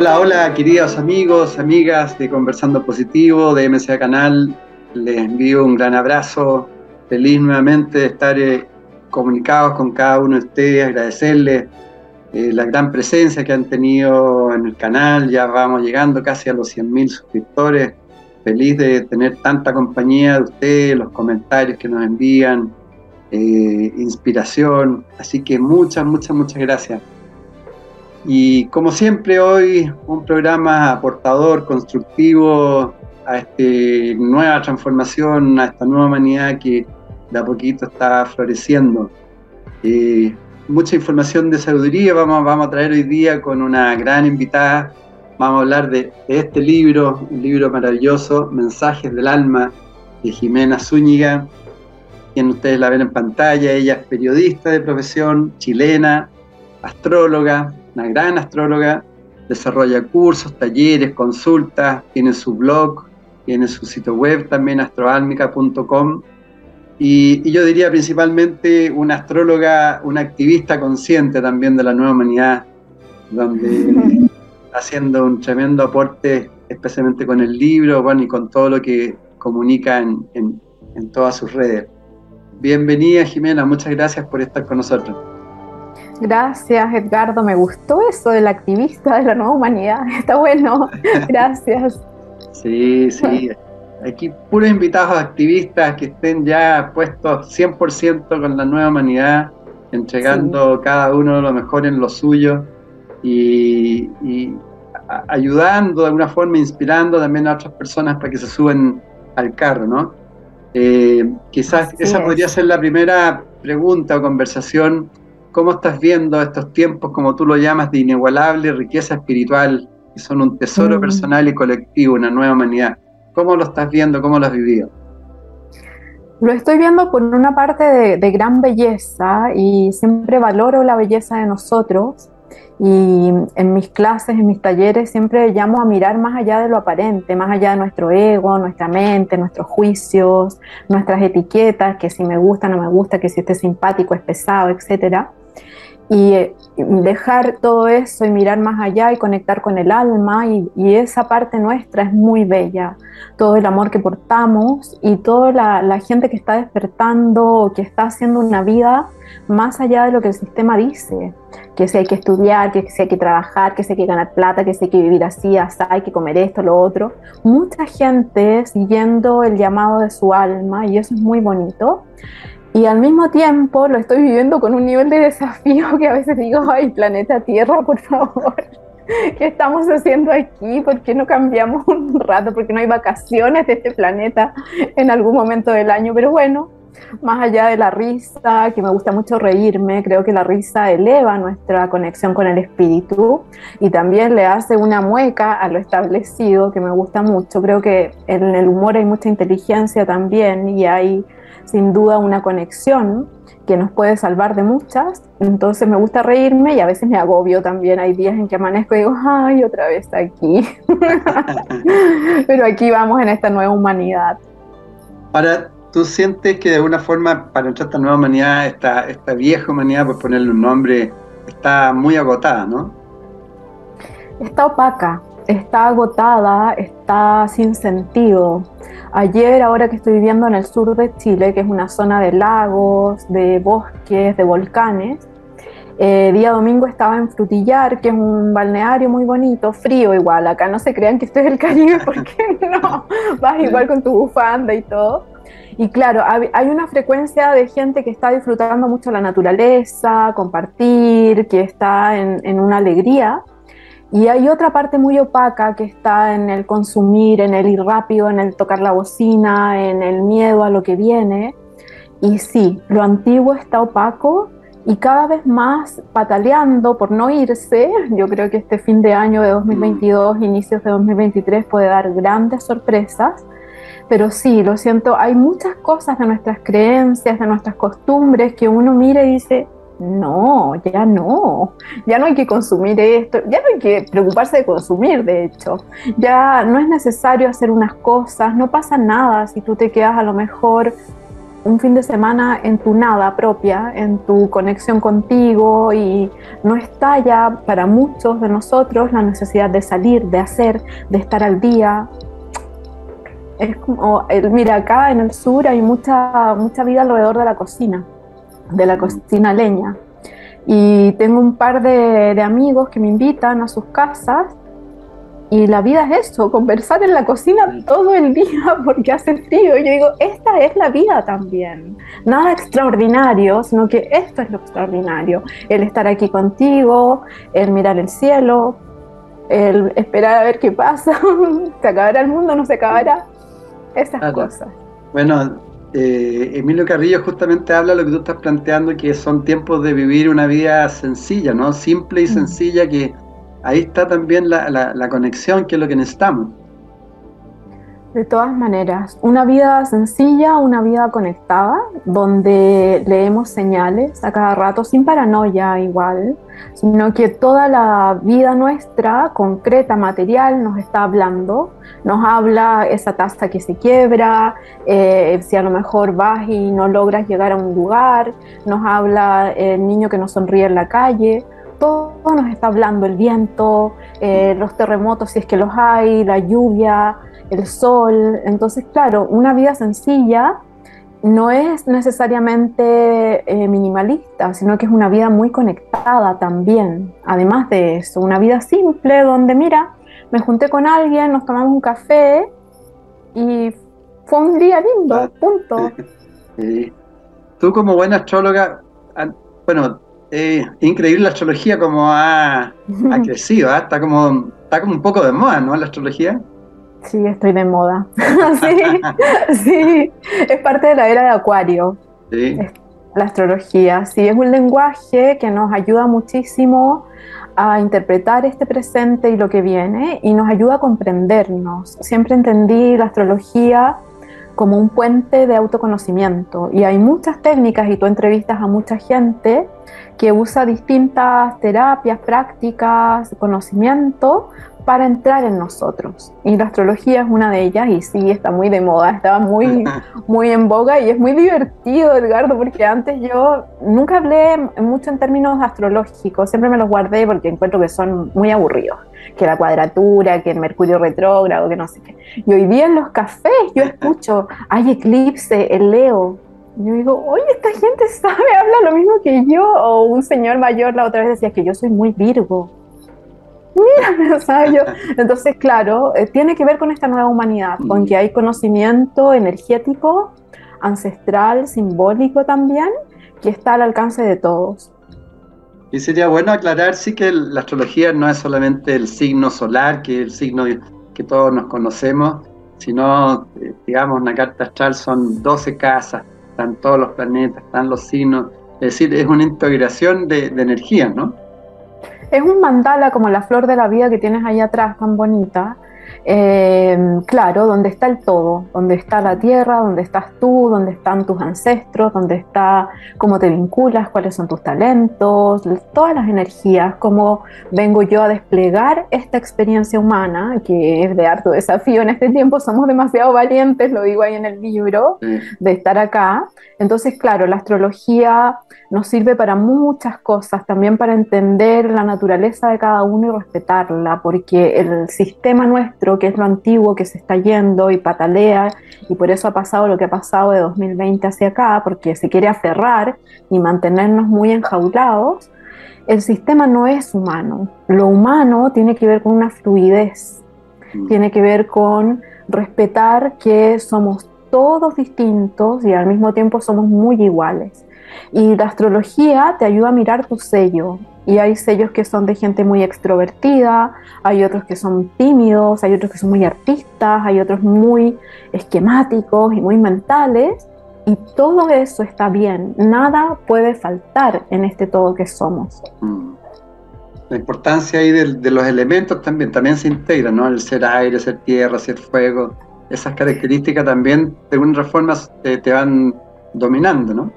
Hola, hola, queridos amigos, amigas de Conversando Positivo, de MCA Canal. Les envío un gran abrazo. Feliz nuevamente de estar eh, comunicados con cada uno de ustedes, agradecerles eh, la gran presencia que han tenido en el canal. Ya vamos llegando casi a los 100.000 suscriptores. Feliz de tener tanta compañía de ustedes, los comentarios que nos envían, eh, inspiración. Así que muchas, muchas, muchas gracias. Y como siempre hoy, un programa aportador, constructivo a esta nueva transformación, a esta nueva humanidad que de a poquito está floreciendo. Eh, mucha información de sabiduría vamos, vamos a traer hoy día con una gran invitada. Vamos a hablar de, este libro, un libro maravilloso, Mensajes del Alma, de Jimena Zúñiga, quien ustedes la ven en pantalla. Ella es periodista de profesión, chilena, astróloga, una gran astróloga, desarrolla cursos, talleres, consultas, tiene su blog, tiene su sitio web también, astroalmica.com. Y, yo diría principalmente una astróloga, una activista consciente también de la nueva humanidad, donde haciendo un tremendo aporte, especialmente con el libro, bueno, y con todo lo que comunica en, en todas sus redes. Bienvenida Jimena, muchas gracias por estar con nosotros. Gracias, Edgardo. Me gustó eso del activista de la nueva humanidad. Está bueno. Gracias. Sí, sí. Aquí puros invitados activistas que estén ya puestos 100% con la nueva humanidad, entregando cada uno lo mejor en lo suyo y, ayudando de alguna forma, inspirando también a otras personas para que se suben al carro, ¿no? Eh, quizás esa podría ser la primera pregunta o conversación ¿Cómo estás viendo estos tiempos, como tú lo llamas, de inigualable riqueza espiritual, que son un tesoro mm. personal y colectivo, una nueva humanidad? ¿Cómo lo estás viendo? ¿Cómo lo has vivido? Lo estoy viendo por una parte de, gran belleza y siempre valoro la belleza de nosotros. Y en mis clases, en mis talleres, siempre llamo a mirar más allá de lo aparente, más allá de nuestro ego, nuestra mente, nuestros juicios, nuestras etiquetas, que si me gusta, no me gusta, que si este es simpático, es pesado, etcétera y eh, dejar todo eso y mirar más allá y conectar con el alma y, esa parte nuestra es muy bella, todo el amor que portamos y toda la, gente que está despertando, que está haciendo una vida más allá de lo que el sistema dice, que si hay que estudiar, que si hay que trabajar, que si hay que ganar plata, que si hay que vivir así, así, hay que comer esto, lo otro. Mucha gente siguiendo el llamado de su alma y eso es muy bonito. Y al mismo tiempo lo estoy viviendo con un nivel de desafío que a veces digo, ay, planeta Tierra, por favor, ¿qué estamos haciendo aquí? ¿Por qué no cambiamos un rato? ¿Por qué no hay vacaciones de este planeta en algún momento del año? Pero bueno, más allá de la risa, que me gusta mucho reírme, creo que la risa eleva nuestra conexión con el espíritu y también le hace una mueca a lo establecido, que me gusta mucho. Creo que en el humor hay mucha inteligencia también y hay sin duda una conexión que nos puede salvar de muchas. Entonces me gusta reírme y a veces me agobio también. Hay días en que amanezco y digo, ay, otra vez aquí. Pero aquí vamos en esta nueva humanidad. Ahora, ¿tú sientes que de alguna forma para esta nueva humanidad, esta, esta vieja humanidad, por ponerle un nombre, está muy agotada, no? Está opaca, está agotada, está sin sentido. Ayer, ahora que estoy viviendo en el sur de Chile, que es una zona de lagos, de bosques, de volcanes, eh, día domingo estaba en Frutillar, que es un balneario muy bonito, frío igual. Acá no se crean que esto es el Caribe, porque no, vas igual con tu bufanda y todo. Y claro, hay una frecuencia de gente que está disfrutando mucho la naturaleza, compartir, que está en, en una alegría y hay otra parte muy opaca que está en el consumir, en el ir rápido, en el tocar la bocina, en el miedo a lo que viene. Y sí, lo antiguo está opaco y cada vez más pataleando por no irse. Yo creo que este fin de año de 2022, mm. inicios de 2023 puede dar grandes sorpresas. Pero sí, lo siento, hay muchas cosas de nuestras creencias, de nuestras costumbres que uno mira y dice, no, ya no, ya no hay que consumir esto, ya no hay que preocuparse de consumir, de hecho, ya no es necesario hacer unas cosas, no pasa nada si tú te quedas a lo mejor un fin de semana en tu nada propia, en tu conexión contigo y no está ya para muchos de nosotros la necesidad de salir, de hacer, de estar al día. Es como, mira, acá en el sur hay mucha, mucha vida alrededor de la cocina, de la cocina leña. Y tengo un par de, de amigos que me invitan a sus casas y la vida es eso, conversar en la cocina todo el día porque hace frío. Y yo digo, esta es la vida también. Nada extraordinario, sino que esto es lo extraordinario. El estar aquí contigo, el mirar el cielo, el esperar a ver qué pasa. ¿Se acabará el mundo? ¿No se acabará? Esas cosas. Bueno, eh, Emilio Carrillo justamente habla de lo que tú estás planteando, que son tiempos de vivir una vida sencilla, ¿no? Simple y mm. sencilla que ahí está también la, la, conexión, que es lo que necesitamos. De todas maneras, una vida sencilla, una vida conectada, donde leemos señales a cada rato, sin paranoia igual, sino que toda la vida nuestra, concreta, material, nos está hablando. Nos habla esa taza que se quiebra, eh, si a lo mejor vas y no logras llegar a un lugar, nos habla el niño que nos sonríe en la calle, todo nos está hablando, el viento, eh, los terremotos si es que los hay, la lluvia, el sol. Entonces, claro, una vida sencilla no es necesariamente eh, minimalista, sino que es una vida muy conectada también. Además de eso, una vida simple donde, mira, me junté con alguien, nos tomamos un café y fue un día lindo, ah. punto. Tú como buena astróloga, bueno, eh, increíble la astrología como ha, crecido, ¿ah? está, como, está como un poco de moda, ¿no? La astrología. Sí, estoy de moda. sí, sí, es parte de la era de Acuario. Sí. La astrología, sí, es un lenguaje que nos ayuda muchísimo a interpretar este presente y lo que viene y nos ayuda a comprendernos. Siempre entendí la astrología como un puente de autoconocimiento y hay muchas técnicas y tú entrevistas a mucha gente que usa distintas terapias, prácticas, conocimiento para entrar en nosotros. Y la astrología es una de ellas y sí, está muy de moda, estaba muy, muy en boga y es muy divertido, Edgardo, porque antes yo nunca hablé mucho en términos astrológicos, siempre me los guardé porque encuentro que son muy aburridos, que la cuadratura, que el Mercurio retrógrado, que no sé qué. Y hoy día en los cafés yo escucho, hay eclipse, el Leo, yo digo, oye, esta gente sabe, habla lo mismo que yo. O un señor mayor la otra vez decía que yo soy muy Virgo. Mírame, ¿sabes? Yo. Entonces, claro, eh, tiene que ver con esta nueva humanidad, con que hay conocimiento energético, ancestral, simbólico también, que está al alcance de todos. Y sería bueno aclarar, sí, que la astrología no es solamente el signo solar, que es el signo que todos nos conocemos, sino, eh, digamos, una carta astral son 12 casas, están todos los planetas, están los signos, es decir, es una integración de, de energía, ¿no? Es un mandala como la flor de la vida que tienes ahí atrás, tan bonita, Em, claro, donde está el todo, donde está la tierra, donde estás tú, donde están tus ancestros, donde está cómo te vinculas, cuáles son tus talentos, todas las energías, cómo vengo yo a desplegar esta experiencia humana, que es de harto desafío en este tiempo, somos demasiado valientes, lo digo ahí en el libro, de estar acá. Entonces, claro, la astrología nos sirve para muchas cosas, también para entender la naturaleza de cada uno y respetarla, porque el sistema nuestro, que es lo antiguo, que se está yendo y patalea, y por eso ha pasado lo que ha pasado de 2020 hacia acá, porque se quiere aferrar y mantenernos muy enjaulados, el sistema no es humano. Lo humano tiene que ver con una fluidez, mm. tiene que ver con respetar que somos todos distintos y al mismo tiempo somos muy iguales. Y la astrología te ayuda a mirar tu sello. Y hay sellos que son de gente muy extrovertida, hay otros que son tímidos, hay otros que son muy artistas, hay otros muy esquemáticos y muy mentales. Y todo eso está bien, nada puede faltar en este todo que somos. Mm. La importancia ahí de, los elementos también, también se integra, ¿no? El ser aire, ser tierra, ser fuego, esas características también de alguna forma eh, te van dominando, ¿no?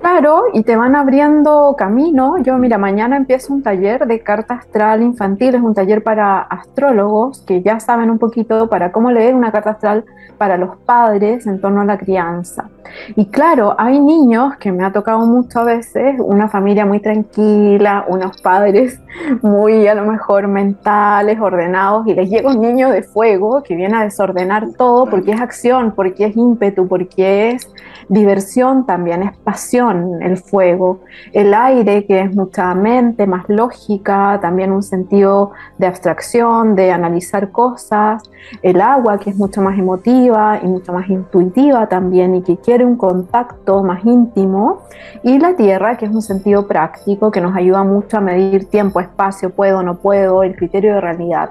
Claro, y te van abriendo camino. Yo, mira, mañana empiezo un taller de carta astral infantil, es un taller para astrólogos que ya saben un poquito para cómo leer una carta astral para los padres en torno a la crianza. Y claro, hay niños que me ha tocado muchas veces, una familia muy tranquila, unos padres muy a lo mejor mentales, ordenados, y les llega un niño de fuego que viene a desordenar todo porque es acción, porque es ímpetu, porque es diversión también, es pasión el fuego. El aire, que es mucha mente, más lógica, también un sentido de abstracción, de analizar cosas. El agua, que es mucho más emotiva y mucho más intuitiva también y que quiere un contacto más íntimo. Y la tierra, que es un sentido práctico que nos ayuda mucho a medir tiempo, espacio, puedo, no puedo, el criterio de realidad.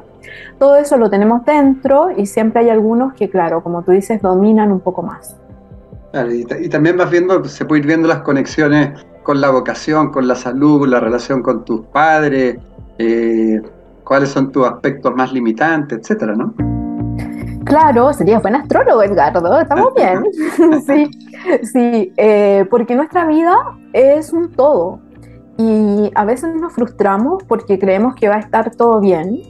Todo eso lo tenemos dentro y siempre hay algunos que, claro, como tú dices, dominan un poco más y, también vas viendo, se puede ir viendo las conexiones con la vocación, con la salud, la relación con tus padres, eh, cuáles son tus aspectos más limitantes, etcétera, ¿no? Claro, sería buen astrólogo, Edgardo, estamos bien. sí, sí eh, porque nuestra vida es un todo y a veces nos frustramos porque creemos que va a estar todo bien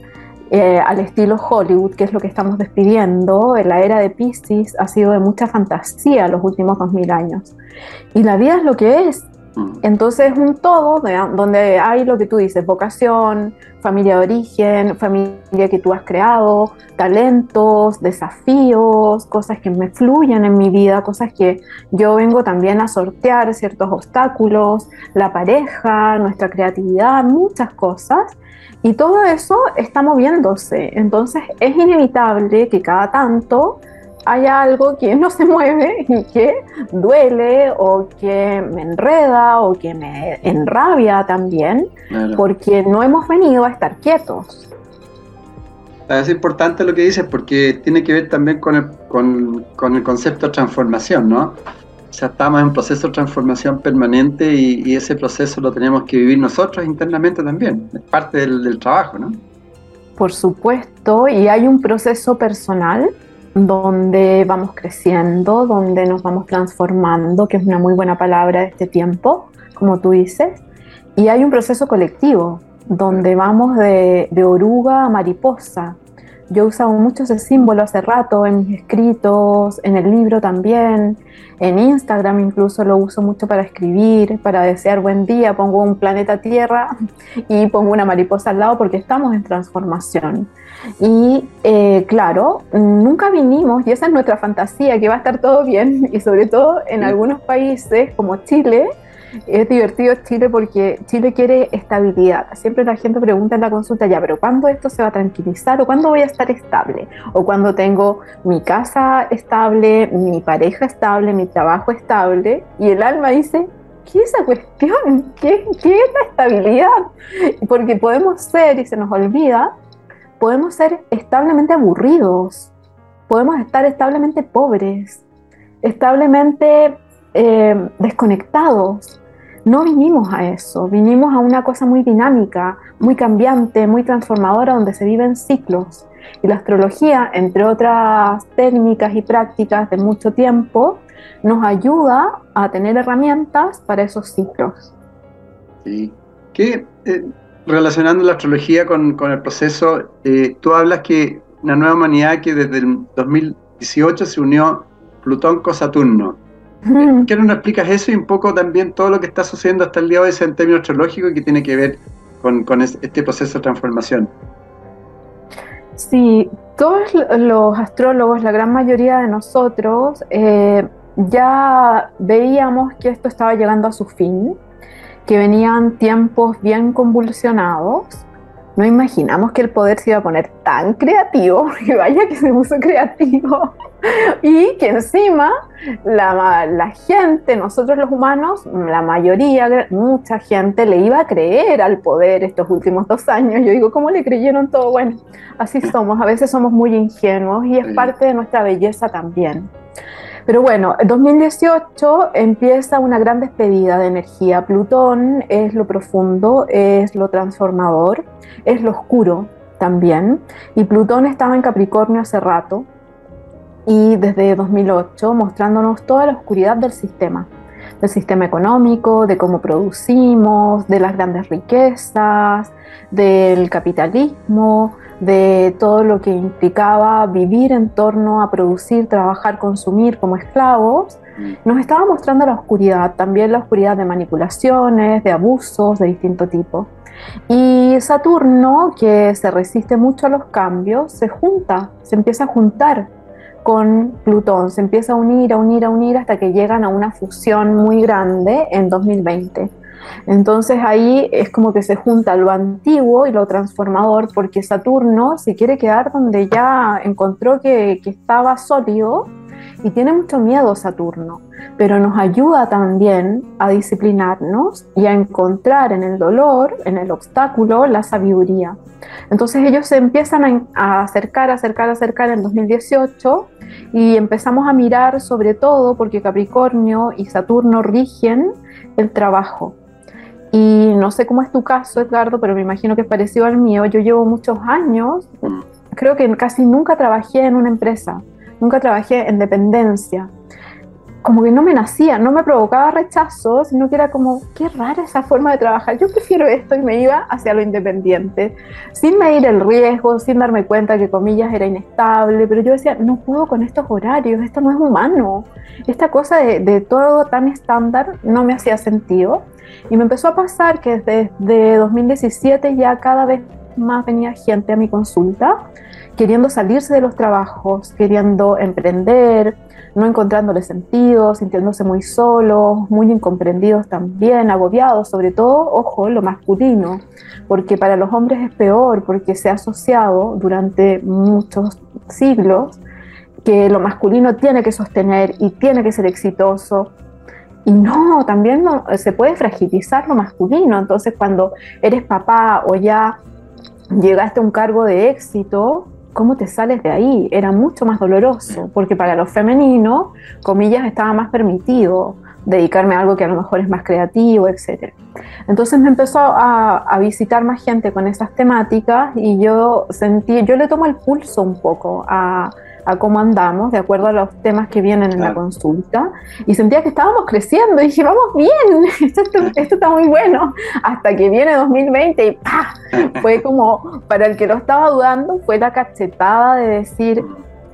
eh, al estilo Hollywood, que es lo que estamos despidiendo. La era de Pisces ha sido de mucha fantasía los últimos 2000 años. Y la vida es lo que es. Mm. Entonces es un todo donde hay lo que tú dices, vocación, familia de origen, familia que tú has creado, talentos, desafíos, cosas que me fluyen en mi vida, cosas que yo vengo también a sortear ciertos obstáculos, la pareja, nuestra creatividad, muchas cosas. Y todo eso está moviéndose, entonces es inevitable que cada tanto haya algo que no se mueve y que duele o que me enreda o que me enrabia también, porque no hemos venido a estar quietos. Es importante lo que dices porque tiene que ver también con el, con, con el concepto de transformación, ¿no? O sea, estamos en proceso de transformación permanente y, ese proceso lo tenemos que vivir nosotros internamente también. Es parte del, trabajo, ¿no? Por supuesto, y hay un proceso personal donde vamos creciendo, donde nos vamos transformando, que es una muy buena palabra de este tiempo, como tú dices, y hay un proceso colectivo, donde vamos de, de oruga a mariposa, yo he usado mucho ese símbolo hace rato en mis escritos, en el libro también, en Instagram incluso lo uso mucho para escribir, para desear buen día, pongo un planeta Tierra y pongo una mariposa al lado porque estamos en transformación. Y eh, claro, nunca vinimos, y esa es nuestra fantasía, que va a estar todo bien, y sobre todo en algunos países como Chile, es divertido Chile porque Chile quiere estabilidad. Siempre la gente pregunta en la consulta, ya, pero ¿cuándo esto se va a tranquilizar o cuándo voy a estar estable? O cuando tengo mi casa estable, mi pareja estable, mi trabajo estable. Y el alma dice, ¿qué es esa cuestión? ¿Qué, ¿Qué es la estabilidad? Porque podemos ser, y se nos olvida, podemos ser establemente aburridos, podemos estar establemente pobres, establemente eh, desconectados, no vinimos a eso, vinimos a una cosa muy dinámica, muy cambiante, muy transformadora, donde se viven ciclos. Y la astrología, entre otras técnicas y prácticas de mucho tiempo, nos ayuda a tener herramientas para esos ciclos. Sí. Que, eh, relacionando la astrología con, el proceso, eh, tú hablas que una nueva humanidad que desde el 2018 se unió Plutón con Saturno ¿Qué no nos explicas eso y un poco también todo lo que está sucediendo hasta el día de hoy en términos astrológicos y que tiene que ver con, este proceso de transformación? Sí, todos los astrólogos, la gran mayoría de nosotros, eh, ya veíamos que esto estaba llegando a su fin, que venían tiempos bien convulsionados no imaginamos que el poder se iba a poner tan creativo, que vaya que se puso creativo, y que encima la, la, gente, nosotros los humanos, la mayoría, mucha gente le iba a creer al poder estos últimos dos años. Yo digo, ¿cómo le creyeron todo? Bueno, así somos, a veces somos muy ingenuos y es parte de nuestra belleza también. Pero bueno, en 2018 empieza una gran despedida de energía. Plutón es lo profundo, es lo transformador, es lo oscuro también. Y Plutón estaba en Capricornio hace rato y desde 2008 mostrándonos toda la oscuridad del sistema del sistema económico, de cómo producimos, de las grandes riquezas, del capitalismo, de todo lo que implicaba vivir en torno a producir, trabajar, consumir como esclavos, mm. nos estaba mostrando la oscuridad, también la oscuridad de manipulaciones, de abusos de distinto tipo. Y Saturno, que se resiste mucho a los cambios, se junta, se empieza a juntar con Plutón, se empieza a unir, a unir, a unir hasta que llegan a una fusión muy grande en 2020. Entonces ahí es como que se junta lo antiguo y lo transformador, porque Saturno se quiere quedar donde ya encontró que, que estaba sólido y tiene mucho miedo Saturno, pero nos ayuda también a disciplinarnos y a encontrar en el dolor, en el obstáculo, la sabiduría. Entonces ellos se empiezan a acercar, acercar, acercar en 2018 y empezamos a mirar sobre todo porque Capricornio y Saturno rigen el trabajo. Y no sé cómo es tu caso, Edgardo, pero me imagino que es parecido al mío. Yo llevo muchos años, creo que casi nunca trabajé en una empresa, nunca trabajé en dependencia. Como que no me nacía, no me provocaba rechazo, sino que era como, qué rara esa forma de trabajar. Yo prefiero esto y me iba hacia lo independiente, sin medir el riesgo, sin darme cuenta que comillas era inestable, pero yo decía, no puedo con estos horarios, esto no es humano. Esta cosa de, de todo tan estándar no me hacía sentido. Y me empezó a pasar que desde 2017 ya cada vez más venía gente a mi consulta queriendo salirse de los trabajos, queriendo emprender, no encontrándole sentido, sintiéndose muy solos, muy incomprendidos también, agobiados, sobre todo, ojo, lo masculino, porque para los hombres es peor, porque se ha asociado durante muchos siglos que lo masculino tiene que sostener y tiene que ser exitoso no, también se puede fragilizar lo masculino. Entonces, cuando eres papá o ya llegaste a un cargo de éxito, ¿cómo te sales de ahí? Era mucho más doloroso, porque para lo femenino, comillas, estaba más permitido dedicarme a algo que a lo mejor es más creativo, etc. Entonces me empezó a, a, visitar más gente con esas temáticas y yo sentí, yo le tomo el pulso un poco a, a cómo andamos, de acuerdo a los temas que vienen en la consulta, y sentía que estábamos creciendo, y dije, vamos bien, esto, esto, está muy bueno, hasta que viene 2020 y ¡pah! Fue como, para el que lo estaba dudando, fue la cachetada de decir,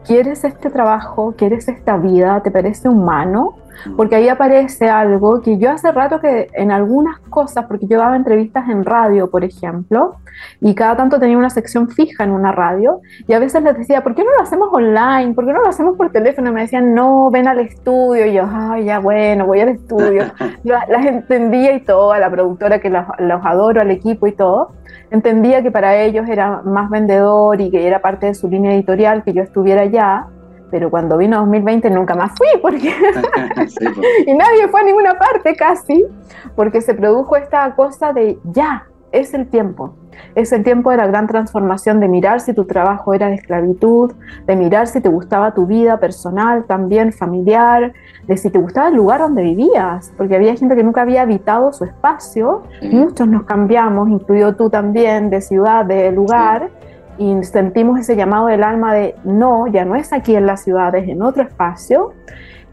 ¿quieres este trabajo? ¿Quieres esta vida? ¿Te parece humano? Porque ahí aparece algo que yo hace rato que en algunas cosas, porque yo daba entrevistas en radio, por ejemplo, y cada tanto tenía una sección fija en una radio, y a veces les decía, ¿por qué no lo hacemos online? ¿Por qué no lo hacemos por teléfono? Y me decían, no, ven al estudio, y yo, ay, ya bueno, voy al estudio. las entendía y todo, a la productora que los, los adoro, al equipo y todo, entendía que para ellos era más vendedor y que era parte de su línea editorial que yo estuviera allá, pero cuando vino 2020 nunca más fui, porque pues. y nadie fue a ninguna parte casi, porque se produjo esta cosa de ya, es el tiempo. Es el tiempo de la gran transformación, de mirar si tu trabajo era de esclavitud, de mirar si te gustaba tu vida personal, también familiar, de si te gustaba el lugar donde vivías, porque había gente que nunca había habitado su espacio, muchos nos cambiamos, incluido tú también, de ciudad, de lugar y sentimos ese llamado del alma de no, ya no es aquí en la ciudad, es en otro espacio.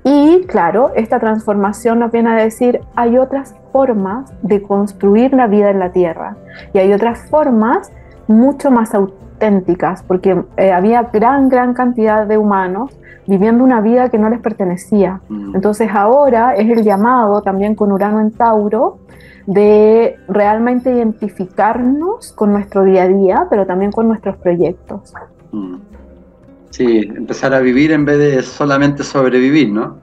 Y claro, esta transformación nos viene a decir, hay otras formas de construir la vida en la tierra y hay otras formas mucho más auténticas, porque eh, había gran, gran cantidad de humanos viviendo una vida que no les pertenecía. Mm. Entonces ahora es el llamado también con Urano en Tauro de realmente identificarnos con nuestro día a día, pero también con nuestros proyectos. Mm. Sí, empezar a vivir en vez de solamente sobrevivir, ¿no?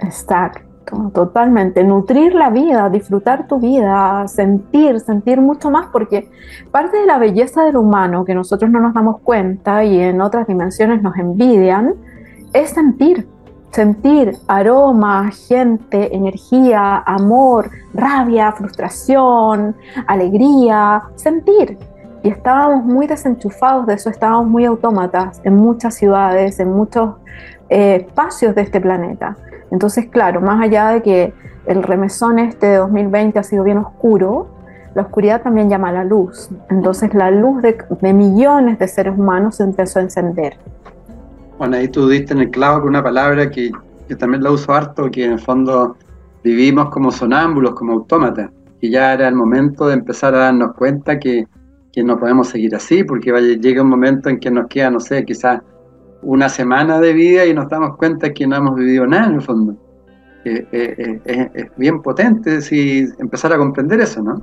Exacto, totalmente. Nutrir la vida, disfrutar tu vida, sentir, sentir mucho más, porque parte de la belleza del humano que nosotros no nos damos cuenta y en otras dimensiones nos envidian, es sentir sentir aroma, gente, energía, amor, rabia, frustración, alegría, sentir. y estábamos muy desenchufados de eso, estábamos muy autómatas en muchas ciudades, en muchos eh, espacios de este planeta. Entonces, claro, más allá de que el remesón este de 2020 ha sido bien oscuro, la oscuridad también llama a la luz. Entonces la luz de, millones de seres humanos se empezó a encender. Bueno, ahí tú diste en el clavo con una palabra que yo también la uso harto, que en el fondo vivimos como sonámbulos, como autómatas, y ya era el momento de empezar a darnos cuenta que, que no podemos seguir así, porque llega un momento en que nos queda, no sé, quizás una semana de vida y nos damos cuenta que no hemos vivido nada en el fondo. Eh, eh, eh, es bien potente si empezar a comprender eso, ¿no?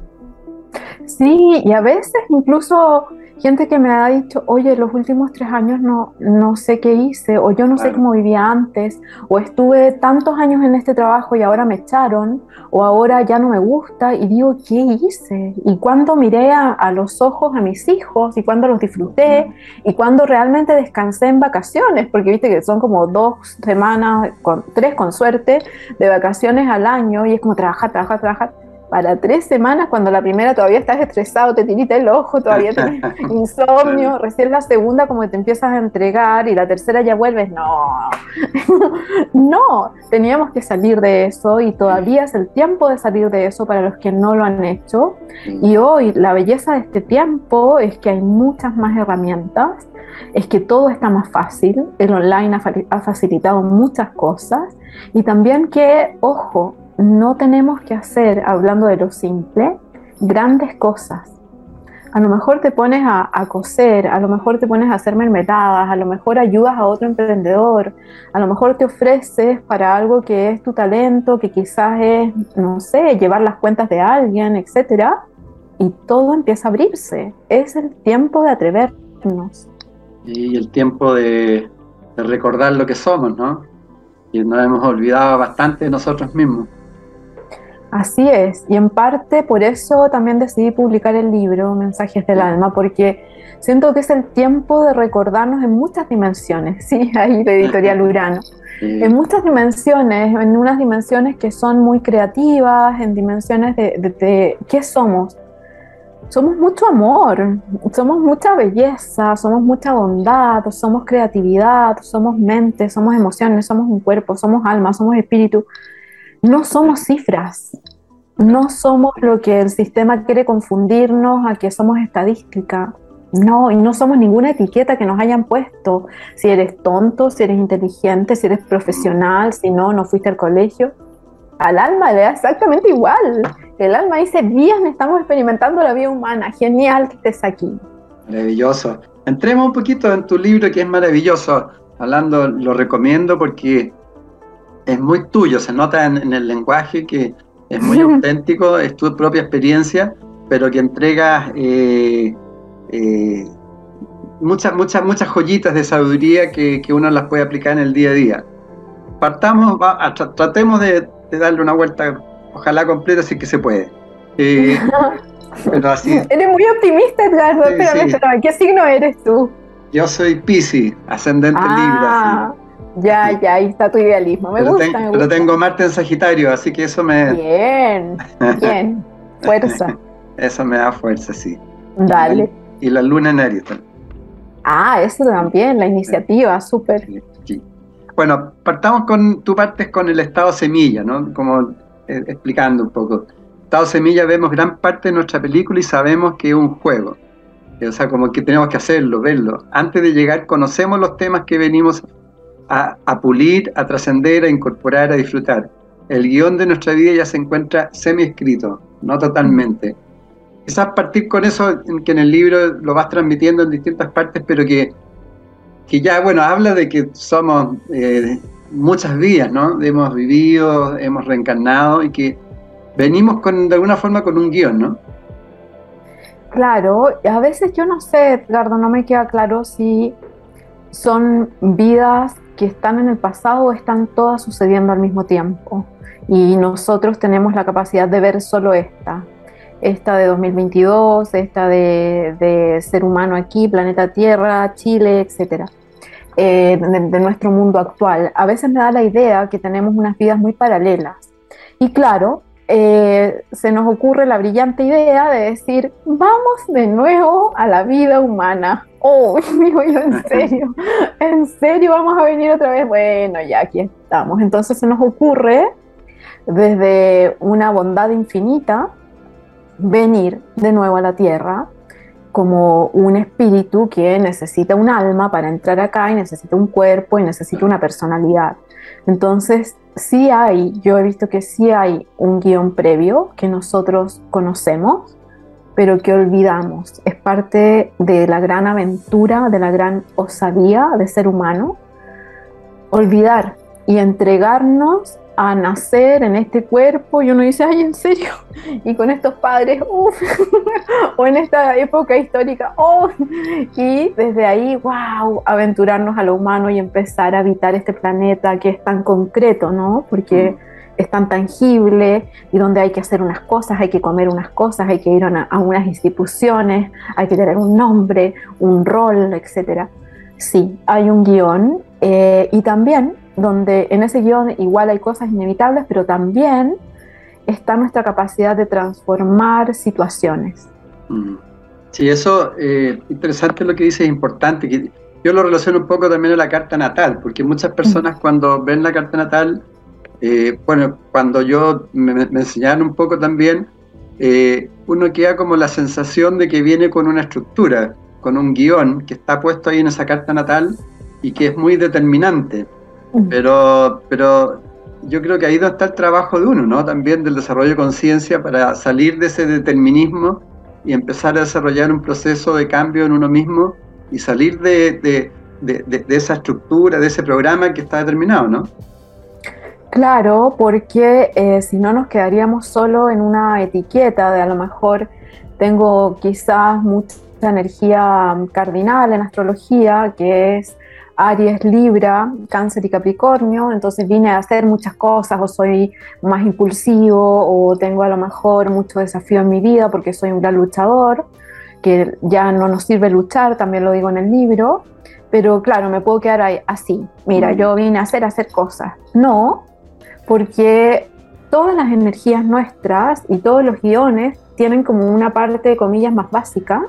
Sí, y a veces incluso gente que me ha dicho, oye, los últimos tres años no, no sé qué hice, o yo no sé cómo vivía antes, o estuve tantos años en este trabajo y ahora me echaron, o ahora ya no me gusta, y digo, ¿qué hice? Y cuando miré a, los ojos a mis hijos, y cuando los disfruté, y cuando realmente descansé en vacaciones, porque viste que son como dos semanas, con, tres con suerte, de vacaciones al año, y es como trabajar, trabajar, trabajar para tres semanas, cuando la primera todavía estás estresado, te tirita el ojo, todavía tienes insomnio, recién la segunda como que te empiezas a entregar y la tercera ya vuelves, no, no, teníamos que salir de eso y todavía es el tiempo de salir de eso para los que no lo han hecho. Y hoy la belleza de este tiempo es que hay muchas más herramientas, es que todo está más fácil, el online ha, ha facilitado muchas cosas y también que, ojo, no tenemos que hacer, hablando de lo simple, grandes cosas. A lo mejor te pones a, coser, a lo mejor te pones a hacer mermeladas, a lo mejor ayudas a otro emprendedor, a lo mejor te ofreces para algo que es tu talento, que quizás es, no sé, llevar las cuentas de alguien, etc. Y todo empieza a abrirse. Es el tiempo de atrevernos. Y el tiempo de, de recordar lo que somos, ¿no? Y nos hemos olvidado bastante de nosotros mismos. Así es, y en parte por eso también decidí publicar el libro Mensajes del Alma, porque siento que es el tiempo de recordarnos en muchas dimensiones, sí, ahí de Editorial Urano, en muchas dimensiones, en unas dimensiones que son muy creativas, en dimensiones de, de qué somos. Somos mucho amor, somos mucha belleza, somos mucha bondad, somos creatividad, somos mente, somos emociones, somos un cuerpo, somos alma, somos espíritu no somos cifras, no somos lo que el sistema quiere confundirnos a que somos estadística. No, y no somos ninguna etiqueta que nos hayan puesto. Si eres tonto, si eres inteligente, si eres profesional, si no, no fuiste al colegio. Al alma le da exactamente igual. El alma dice, bien, estamos experimentando la vida humana. Genial que estés aquí. Maravilloso. Entremos un poquito en tu libro que es maravilloso. Hablando, lo recomiendo porque es muy tuyo, se nota en, el lenguaje que es muy auténtico, es tu propia experiencia, pero que entregas eh, eh, muchas, muchas, muchas joyitas de sabiduría que, uno las puede aplicar en el día a día. Partamos, tratemos de, darle una vuelta, ojalá completa, si que se puede. Eh, eres muy optimista, Edgardo. espérame, ¿qué signo eres tú? Yo soy Pisces, ascendente ah. Libra. Ya, ya, ahí está tu idealismo. Me gusta, Pero tengo Marte en Sagitario, así que eso me. Bien, bien. Fuerza. eso me da fuerza, sí. Dale. Y la, luna en Aries Ah, eso también, la iniciativa, súper. Sí. Bueno, partamos con. Tú partes con el estado semilla, ¿no? Como eh, explicando un poco. Estado semilla, vemos gran parte de nuestra película y sabemos que es un juego. O sea, como que tenemos que hacerlo, verlo. Antes de llegar, conocemos los temas que venimos a, pulir, a trascender, a incorporar, a disfrutar. El guion de nuestra vida ya se encuentra semi-escrito, no totalmente. Quizás partir con eso, que en el libro lo vas transmitiendo en distintas partes, pero que, que ya, bueno, habla de que somos eh, muchas vidas, ¿no? Hemos vivido, hemos reencarnado y que venimos con, de alguna forma con un guion, ¿no? Claro, a veces yo no sé, Edgardo, no me queda claro si son vidas que están en el pasado están todas sucediendo al mismo tiempo. Y nosotros tenemos la capacidad de ver solo esta, esta de 2022, esta de, ser humano aquí, planeta Tierra, Chile, etcétera, eh, de, nuestro mundo actual. A veces me da la idea que tenemos unas vidas muy paralelas. Y claro, eh, se nos ocurre la brillante idea de decir, vamos de nuevo a la vida humana. Oh, digo yo, en serio, en serio vamos a venir otra vez. Bueno, ya aquí estamos. Entonces se nos ocurre, desde una bondad infinita, venir de nuevo a la tierra como un espíritu que necesita un alma para entrar acá y necesita un cuerpo y necesita una personalidad. Entonces, sí hay, yo he visto que sí hay un guion previo que nosotros conocemos, pero que olvidamos. Es parte de la gran aventura, de la gran osadía de ser humano, olvidar y entregarnos a nacer en este cuerpo y uno dice, ay, ¿en serio? Y con estos padres, uff, o en esta época histórica, oh, y desde ahí, wow, aventurarnos a lo humano y empezar a habitar este planeta que es tan concreto, ¿no? Porque es tan tangible y donde hay que hacer unas cosas, hay que comer unas cosas, hay que ir a, unas instituciones, hay que tener un nombre, un rol, etc. Sí, hay un guion eh, y también donde en ese guion igual hay cosas inevitables, pero también está nuestra capacidad de transformar situaciones. Mm. Sí, eso eh, interesante lo que dice, es importante. Que yo lo relaciono un poco también a la carta natal, porque muchas personas mm. cuando ven la carta natal, eh, bueno, cuando yo me, enseñaron un poco también, eh, uno queda como la sensación de que viene con una estructura, con un guion que está puesto ahí en esa carta natal y que es muy determinante. Pero, pero yo creo que ahí está el trabajo de uno, ¿no? También del desarrollo de conciencia para salir de ese determinismo y empezar a desarrollar un proceso de cambio en uno mismo y salir de, esa estructura, de ese programa que está determinado, ¿no? Claro, porque eh, si no nos quedaríamos solo en una etiqueta de a lo mejor tengo quizás mucha energía cardinal en astrología, que es Aries, Libra, Cáncer y Capricornio, entonces vine a hacer muchas cosas o soy más impulsivo o tengo a lo mejor mucho desafío en mi vida porque soy un gran luchador, que ya no nos sirve luchar, también lo digo en el libro, pero claro, me puedo quedar ahí, así, mira, yo vine a hacer, a hacer cosas. No, porque todas las energías nuestras y todos los guiones tienen como una parte, de comillas, más básica,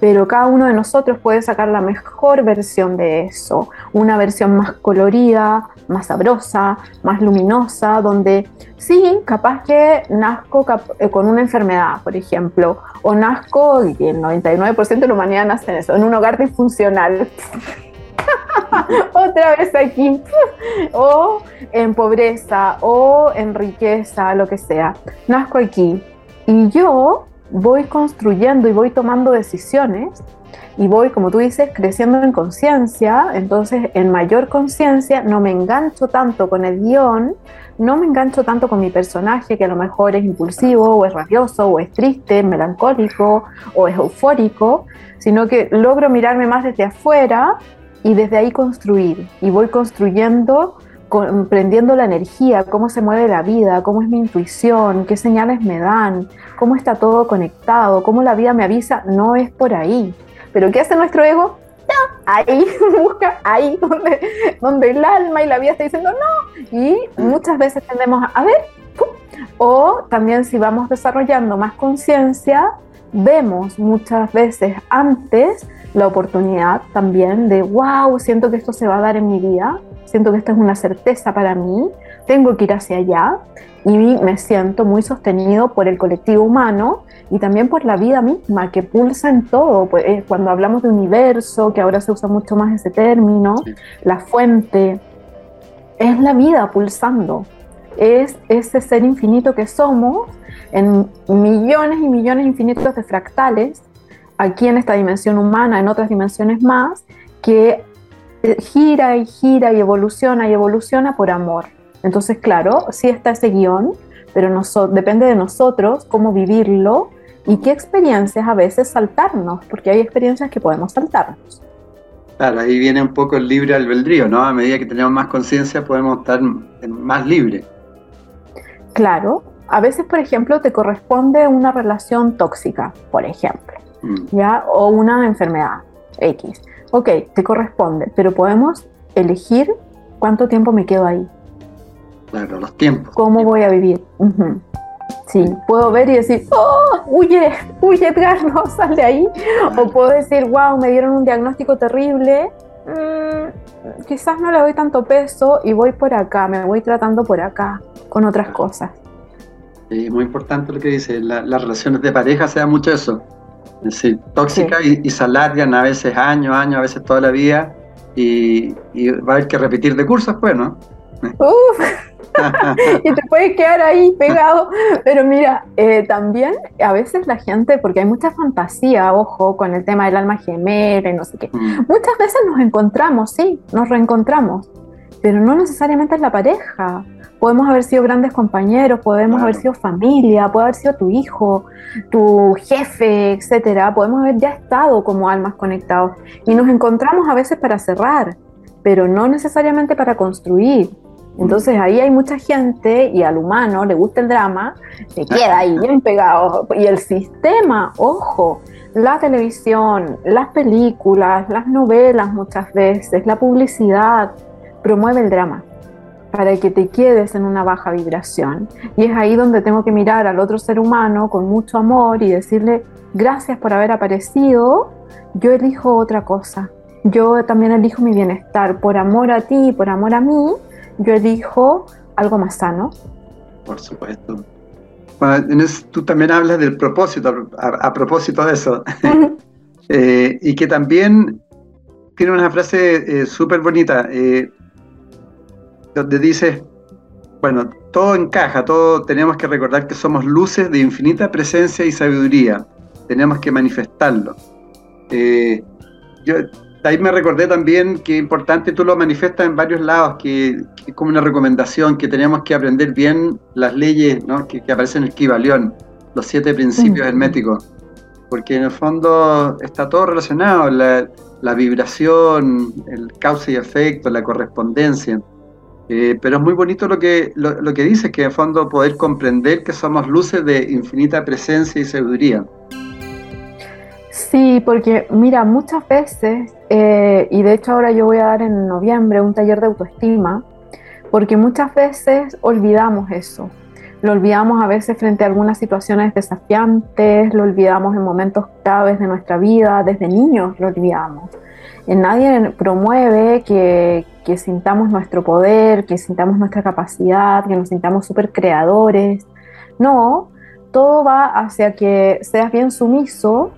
pero cada uno de nosotros puede sacar la mejor versión de eso, una versión más colorida, más sabrosa, más luminosa, donde sí, capaz que nazco eh, con una enfermedad, por ejemplo, o nazco, y el 99% de la humanidad nace en eso, en un hogar disfuncional. Otra vez aquí, o en pobreza, o en riqueza, lo que sea. Nazco aquí. Y yo voy construyendo y voy tomando decisiones y voy, como tú dices, creciendo en conciencia, entonces en mayor conciencia no me engancho tanto con el guion, no me engancho tanto con mi personaje que a lo mejor es impulsivo o es rabioso o es triste, melancólico o es eufórico, sino que logro mirarme más desde afuera y desde ahí construir. Y voy construyendo comprendiendo la energía, cómo se mueve la vida, cómo es mi intuición, qué señales me dan, cómo está todo conectado, cómo la vida me avisa, no es por ahí. Pero ¿qué hace nuestro ego? ahí, busca ahí donde, donde el alma y la vida está diciendo no. Y muchas veces tendemos a ver, o también si vamos desarrollando más conciencia, vemos muchas veces antes la oportunidad también de, wow, siento que esto se va a dar en mi vida, siento que esto es una certeza para mí, tengo que ir hacia allá y me siento muy sostenido por el colectivo humano y también por la vida misma que pulsa en todo. Pues, eh, cuando hablamos de universo, que ahora se usa mucho más ese término, la fuente, es la vida pulsando, es ese ser infinito que somos en millones y millones infinitos de fractales, aquí en esta dimensión humana, en otras dimensiones más, que gira y gira y evoluciona y evoluciona por amor. Entonces, claro, sí está ese guion, pero depende de nosotros cómo vivirlo y qué experiencias a veces saltarnos, porque hay experiencias que podemos saltarnos. Claro, ahí viene un poco el libre albedrío, ¿no? A medida que tenemos más conciencia podemos estar más libres. Claro, a veces, por ejemplo, te corresponde una relación tóxica, por ejemplo, mm. ¿ya? O una enfermedad X. Ok, te corresponde, pero podemos elegir cuánto tiempo me quedo ahí. Claro, los tiempos. ¿Cómo voy a vivir? Sí, puedo ver y decir, oh, huye, huye Edgar, no, sal de ahí. O puedo decir, wow, me dieron un diagnóstico terrible, mm, quizás no le doy tanto peso y voy por acá, me voy tratando por acá, con otras cosas. Sí, muy importante lo que dice, las relaciones de pareja se da mucho eso. Es decir, tóxicas y, se alargan a veces años, años, a veces toda la vida y, va a haber que repetir de cursos, pues, ¿no? Uf. y te puedes quedar ahí pegado. Pero mira, eh, también a veces la gente, porque hay mucha fantasía, ojo, con el tema del alma gemela y no sé qué. Mm. Muchas veces nos encontramos, sí, nos reencontramos, pero no necesariamente es la pareja. Podemos haber sido grandes compañeros, podemos haber sido familia, puede haber sido tu hijo, tu jefe, etcétera. Podemos haber ya estado como almas conectados y nos encontramos a veces para cerrar, pero no necesariamente para construir. Entonces ahí hay mucha gente y al humano le gusta el drama, se queda ahí bien pegado. Y el sistema, ojo, la televisión, las películas, las novelas muchas veces, la publicidad, promueve el drama para que te quedes en una baja vibración. Y es ahí donde tengo que mirar al otro ser humano con mucho amor y decirle, gracias por haber aparecido, yo elijo otra cosa. Yo también elijo mi bienestar. Por amor a ti, por amor a mí, yo elijo algo más sano. Por supuesto. tú también hablas del propósito, a, propósito de eso. Eh, y que también tiene una frase eh, súper bonita, eh, donde dice, bueno, todo encaja, todo tenemos que recordar que somos luces de infinita presencia y sabiduría, tenemos que manifestarlo. yo ahí me recordé también que importante, tú lo manifiestas en varios lados, que, es como una recomendación, que tenemos que aprender bien las leyes que, aparecen en el Kibalión, los siete principios herméticos, porque en el fondo está todo relacionado, la, vibración, el causa y efecto, la correspondencia. Eh, pero es muy bonito lo que, lo, que dices, que en fondo poder comprender que somos luces de infinita presencia y sabiduría. Sí, porque mira, muchas veces, eh, y de hecho ahora yo voy a dar en noviembre un taller de autoestima, porque muchas veces olvidamos eso. Lo olvidamos a veces frente a algunas situaciones desafiantes, lo olvidamos en momentos claves de nuestra vida, desde niños lo olvidamos. Nadie promueve que, que sintamos nuestro poder, que sintamos nuestra capacidad, que nos sintamos súper creadores. No, todo va hacia que seas bien sumiso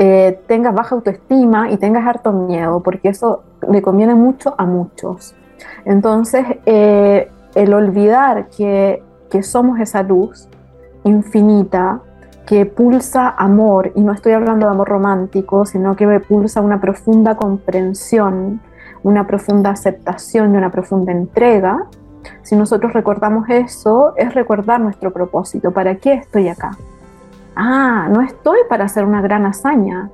eh, tengas baja autoestima y tengas harto miedo, porque eso le conviene mucho a muchos. Entonces, eh, el olvidar que, que somos esa luz infinita, que pulsa amor, y no estoy hablando de amor romántico, sino que pulsa una profunda comprensión, una profunda aceptación y una profunda entrega, si nosotros recordamos eso, es recordar nuestro propósito, ¿para qué estoy acá? ah, no estoy para hacer una gran hazaña,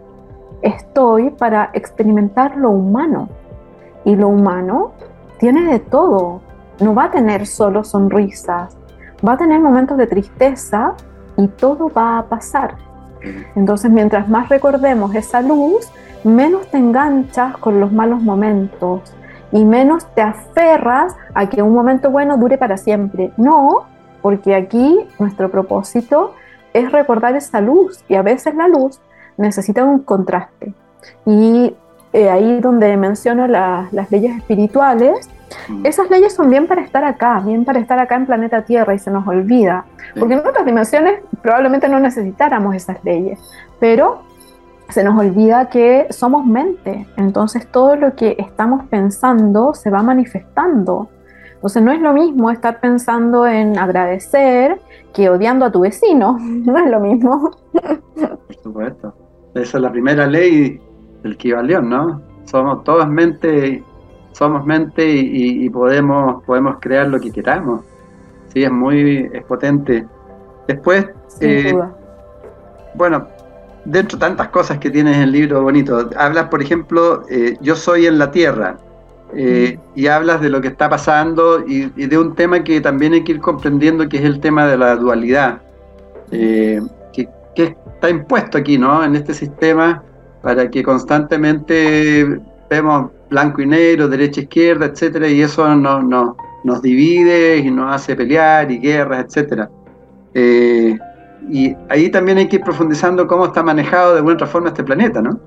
estoy para experimentar lo humano. Y lo humano tiene de todo, no va a tener solo sonrisas, va a tener momentos de tristeza y todo va a pasar. Entonces, mientras más recordemos esa luz, menos te enganchas con los malos momentos y menos te aferras a que un momento bueno dure para siempre. No, porque aquí nuestro propósito es recordar esa luz y a veces la luz necesita un contraste. Y eh, ahí donde menciono las leyes espirituales. Esas leyes son bien para estar acá, bien para estar acá en planeta Tierra y se nos olvida, porque en otras dimensiones probablemente no necesitáramos esas leyes, pero se nos olvida que somos mente, entonces todo lo que estamos pensando se va manifestando. Entonces no es lo mismo estar pensando en agradecer que odiando a tu vecino. No es lo mismo. Por supuesto. Esa es la primera ley del Kibalión, ¿no? Somos todos mente, somos mente y, podemos, podemos crear lo que queramos. Sí, es muy es potente. Después, eh, bueno, dentro de tantas cosas que tienes en el libro bonito, hablas, por ejemplo, eh, yo soy en la tierra. Eh, y hablas de lo que está pasando y, de un tema que también hay que ir comprendiendo, que es el tema de la dualidad, eh, que, está impuesto aquí, ¿no? En este sistema, para que constantemente vemos blanco y negro, derecha, izquierda, etcétera, y eso no, no, nos divide y nos hace pelear y guerras, etcétera. Eh, y ahí también hay que ir profundizando cómo está manejado de buena otra forma este planeta, ¿no?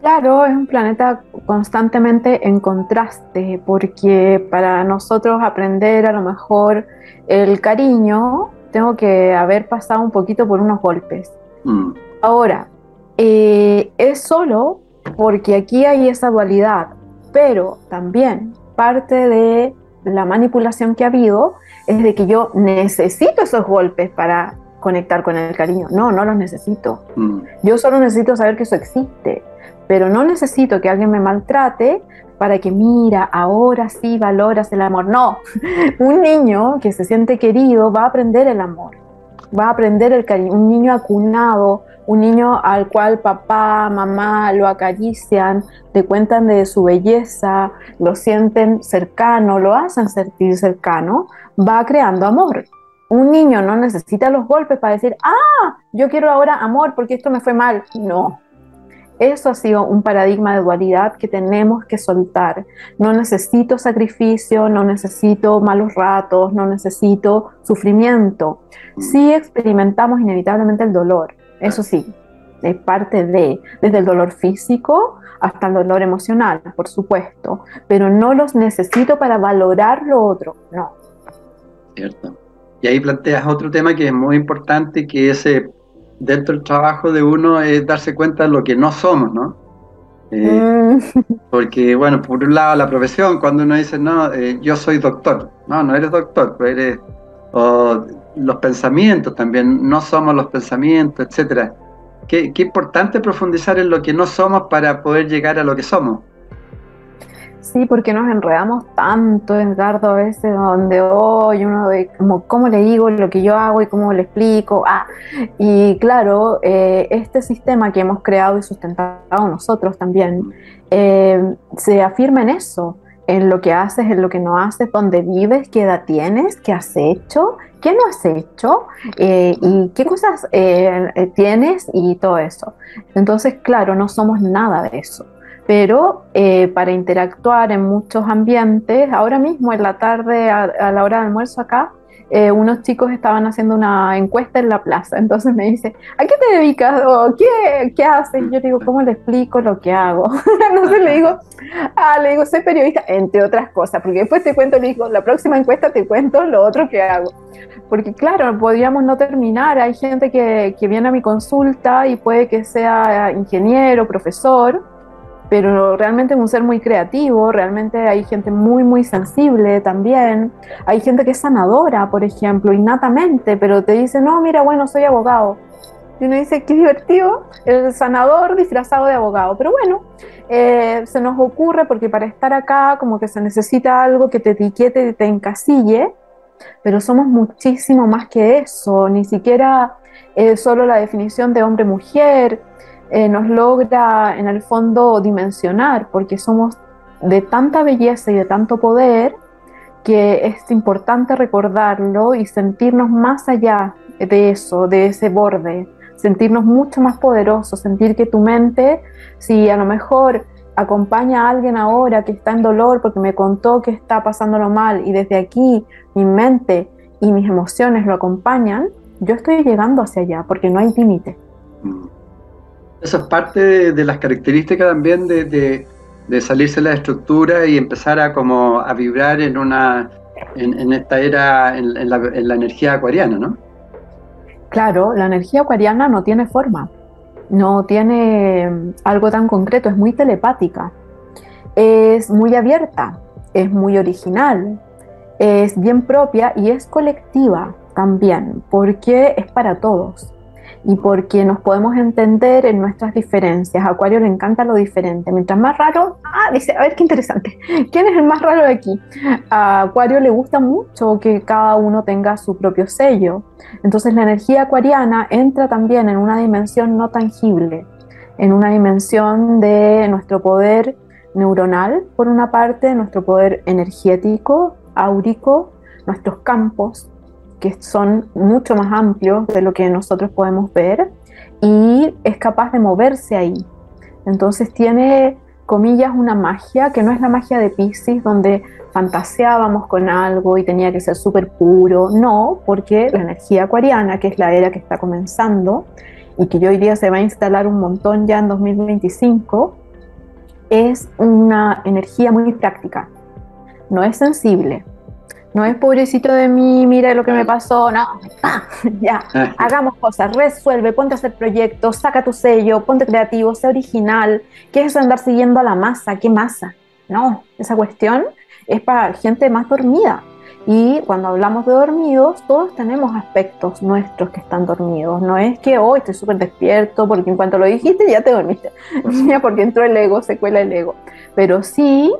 Claro, es un planeta constantemente en contraste, porque para nosotros aprender a lo mejor el cariño, tengo que haber pasado un poquito por unos golpes. Mm. Ahora, eh, es solo porque aquí hay esa dualidad, pero también parte de la manipulación que ha habido es de que yo necesito esos golpes para conectar con el cariño. No, no los necesito. Mm. Yo solo necesito saber que eso existe, pero no necesito que alguien me maltrate para que mira, ahora sí valoras el amor. No, un niño que se siente querido va a aprender el amor, va a aprender el cariño. Un niño acunado, un niño al cual papá, mamá lo acarician, le cuentan de su belleza, lo sienten cercano, lo hacen sentir cercano, va creando amor. Un niño no necesita los golpes para decir, ah, yo quiero ahora amor porque esto me fue mal. No, eso ha sido un paradigma de dualidad que tenemos que soltar. No necesito sacrificio, no necesito malos ratos, no necesito sufrimiento. Sí experimentamos inevitablemente el dolor, eso sí, es parte de, desde el dolor físico hasta el dolor emocional, por supuesto, pero no los necesito para valorar lo otro, no. Cierto. Y ahí planteas otro tema que es muy importante, que es eh, dentro del trabajo de uno es darse cuenta de lo que no somos, ¿no? Eh, mm. Porque, bueno, por un lado la profesión, cuando uno dice, no, eh, yo soy doctor, no, no eres doctor, pues eres, o los pensamientos también, no somos los pensamientos, etcétera. Qué, qué importante profundizar en lo que no somos para poder llegar a lo que somos. Sí, porque nos enredamos tanto, Edgardo, a veces donde hoy uno como cómo le digo lo que yo hago y cómo le explico. Ah, y claro, eh, este sistema que hemos creado y sustentado nosotros también eh, se afirma en eso, en lo que haces, en lo que no haces, dónde vives, qué edad tienes, qué has hecho, qué no has hecho eh, y qué cosas tienes y todo eso. Entonces, claro, no somos nada de eso pero eh, para interactuar en muchos ambientes, ahora mismo en la tarde, a, la hora de almuerzo acá, eh, unos chicos estaban haciendo una encuesta en la plaza, entonces me dice, ¿a qué te dedicas? ¿O qué, qué haces? Yo digo, ¿cómo le explico lo que hago? entonces le digo, ah, le digo, soy periodista, entre otras cosas, porque después te cuento, le digo, la próxima encuesta te cuento lo otro que hago. Porque claro, podríamos no terminar, hay gente que, que viene a mi consulta y puede que sea ingeniero, profesor, pero realmente es un ser muy creativo, realmente hay gente muy, muy sensible también, hay gente que es sanadora, por ejemplo, innatamente, pero te dice, no, mira, bueno, soy abogado. Y uno dice, qué divertido, el sanador disfrazado de abogado. Pero bueno, eh, se nos ocurre porque para estar acá como que se necesita algo que te etiquete y te encasille, pero somos muchísimo más que eso, ni siquiera es solo la definición de hombre-mujer, eh, nos logra en el fondo dimensionar, porque somos de tanta belleza y de tanto poder que es importante recordarlo y sentirnos más allá de eso, de ese borde, sentirnos mucho más poderosos, sentir que tu mente, si a lo mejor acompaña a alguien ahora que está en dolor porque me contó que está pasándolo mal y desde aquí mi mente y mis emociones lo acompañan, yo estoy llegando hacia allá porque no hay límite. Eso es parte de, las características también de, salirse de la estructura y empezar a como a vibrar en una en, esta era en, la, energía acuariana, ¿no? Claro, la energía acuariana no tiene forma, no tiene mm, algo tan concreto, es muy telepática, es muy abierta, es muy original, es bien propia y es colectiva también, porque es para todos y porque nos podemos entender en nuestras diferencias. A Acuario le encanta lo diferente. Mientras más raro, ah, dice, a ver qué interesante. ¿Quién es el más raro de aquí? A Acuario le gusta mucho que cada uno tenga su propio sello. Entonces la energía acuariana entra también en una dimensión no tangible, en una dimensión de nuestro poder neuronal, por una parte, nuestro poder energético, áurico, nuestros campos, que son mucho más amplios de lo que nosotros podemos ver y es capaz de moverse ahí. Entonces tiene comillas, una magia que no es la magia de Pisces, donde fantaseábamos con algo y tenía que ser súper puro. No, porque la energía acuariana, que es la era que está comenzando y que yo día se va a instalar un montón ya en 2025, es una energía muy práctica. No es sensible, no es pobrecito de mí, mira lo que me pasó, no, ya, hagamos cosas, resuelve, ponte a hacer proyectos, saca tu sello, ponte creativo, sé original. ¿Qué es eso andar siguiendo a la masa? ¿Qué masa? No, esa cuestión es para gente más dormida. Y cuando hablamos de dormidos, todos tenemos aspectos nuestros que están dormidos. No es que hoy estoy súper despierto porque en cuanto lo dijiste ya te dormiste. Porque entró el ego, se cuela el ego. Pero sí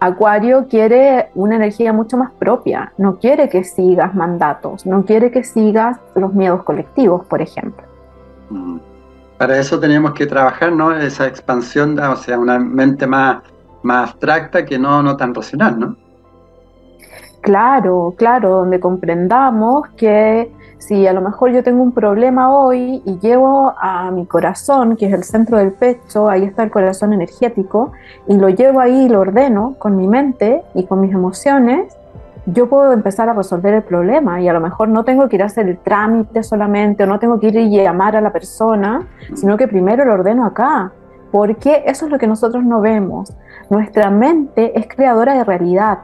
Acuario quiere una energía mucho más propia, no quiere que sigas mandatos, no quiere que sigas los miedos colectivos, por ejemplo. Mm. Para eso tenemos que trabajar, ¿no? Esa expansión, o sea, una mente más, más abstracta que no, no tan racional, ¿no? Claro, claro, donde comprendamos que si a lo mejor yo tengo un problema hoy y llevo a mi corazón, que es el centro del pecho, ahí está el corazón energético, y lo llevo ahí y lo ordeno con mi mente y con mis emociones, yo puedo empezar a resolver el problema y a lo mejor no tengo que ir a hacer el trámite solamente o no tengo que ir y llamar a la persona, sino que primero lo ordeno acá, porque eso es lo que nosotros no vemos. Nuestra mente es creadora de realidad.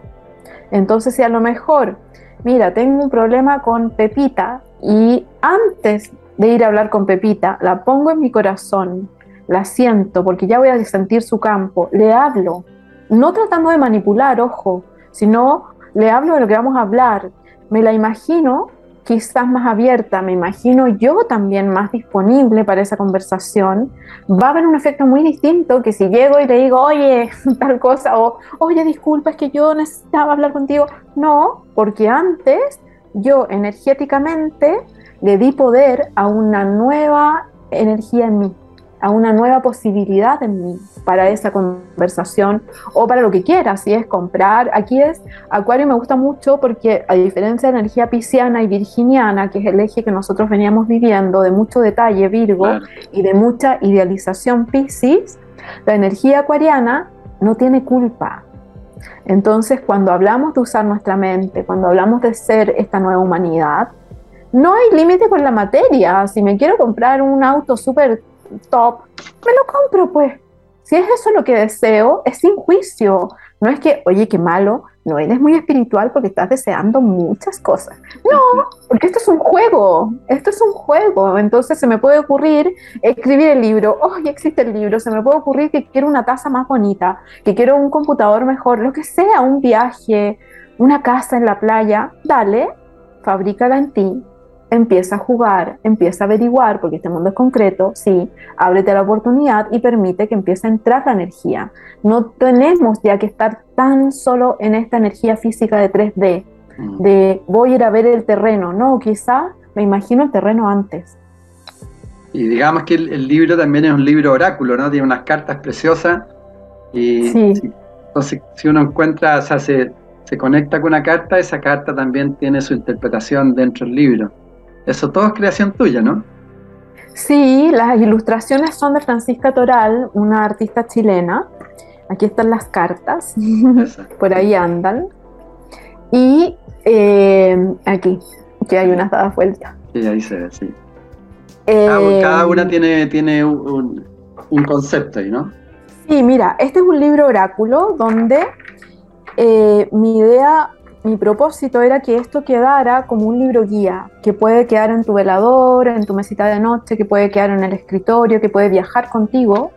Entonces, si a lo mejor, mira, tengo un problema con Pepita, y antes de ir a hablar con Pepita, la pongo en mi corazón, la siento, porque ya voy a sentir su campo, le hablo, no tratando de manipular, ojo, sino le hablo de lo que vamos a hablar, me la imagino quizás más abierta, me imagino yo también más disponible para esa conversación, va a haber un efecto muy distinto que si llego y le digo, oye, tal cosa, o oye, disculpa, es que yo necesitaba hablar contigo. No, porque antes yo energéticamente le di poder a una nueva energía en mí, a una nueva posibilidad en mí para esa conversación o para lo que quiera, si es comprar. Aquí es, Acuario me gusta mucho porque a diferencia de energía pisciana y virginiana, que es el eje que nosotros veníamos viviendo, de mucho detalle Virgo y de mucha idealización Piscis, la energía acuariana no tiene culpa, entonces, cuando hablamos de usar nuestra mente, cuando hablamos de ser esta nueva humanidad, no hay límite con la materia. Si me quiero comprar un auto súper top, me lo compro pues. Si es eso lo que deseo, es sin juicio. No es que, oye, qué malo, no eres muy espiritual porque estás deseando muchas cosas. No, porque esto es un juego, esto es un juego. Entonces se me puede ocurrir escribir el libro, oh, ya existe el libro, se me puede ocurrir que quiero una taza más bonita, que quiero un computador mejor, lo que sea, un viaje, una casa en la playa. Dale, fabrícala en ti, empieza a jugar, empieza a averiguar, porque este mundo es concreto, sí, ábrete la oportunidad y permite que empiece a entrar la energía. No tenemos ya que estar tan solo en esta energía física de 3D, mm. de voy a ir a ver el terreno, no, quizá me imagino el terreno antes. Y digamos que el, libro también es un libro oráculo, ¿no? Tiene unas cartas preciosas y sí. entonces si uno encuentra, o sea, se, se conecta con una carta, esa carta también tiene su interpretación dentro del libro. Eso todo es creación tuya, ¿no? Sí, las ilustraciones son de Francisca Toral, una artista chilena. Aquí están las cartas, por ahí andan. Y eh, aquí, que hay unas dadas vueltas. Sí, ahí se ve, sí. Eh, cada una tiene, tiene un, concepto ahí, ¿no? Sí, mira, este es un libro oráculo donde eh, mi idea mi propósito era que esto quedara como un libro guía, que puede quedar en tu velador, en tu mesita de noche, que puede quedar en el escritorio, que puede viajar contigo,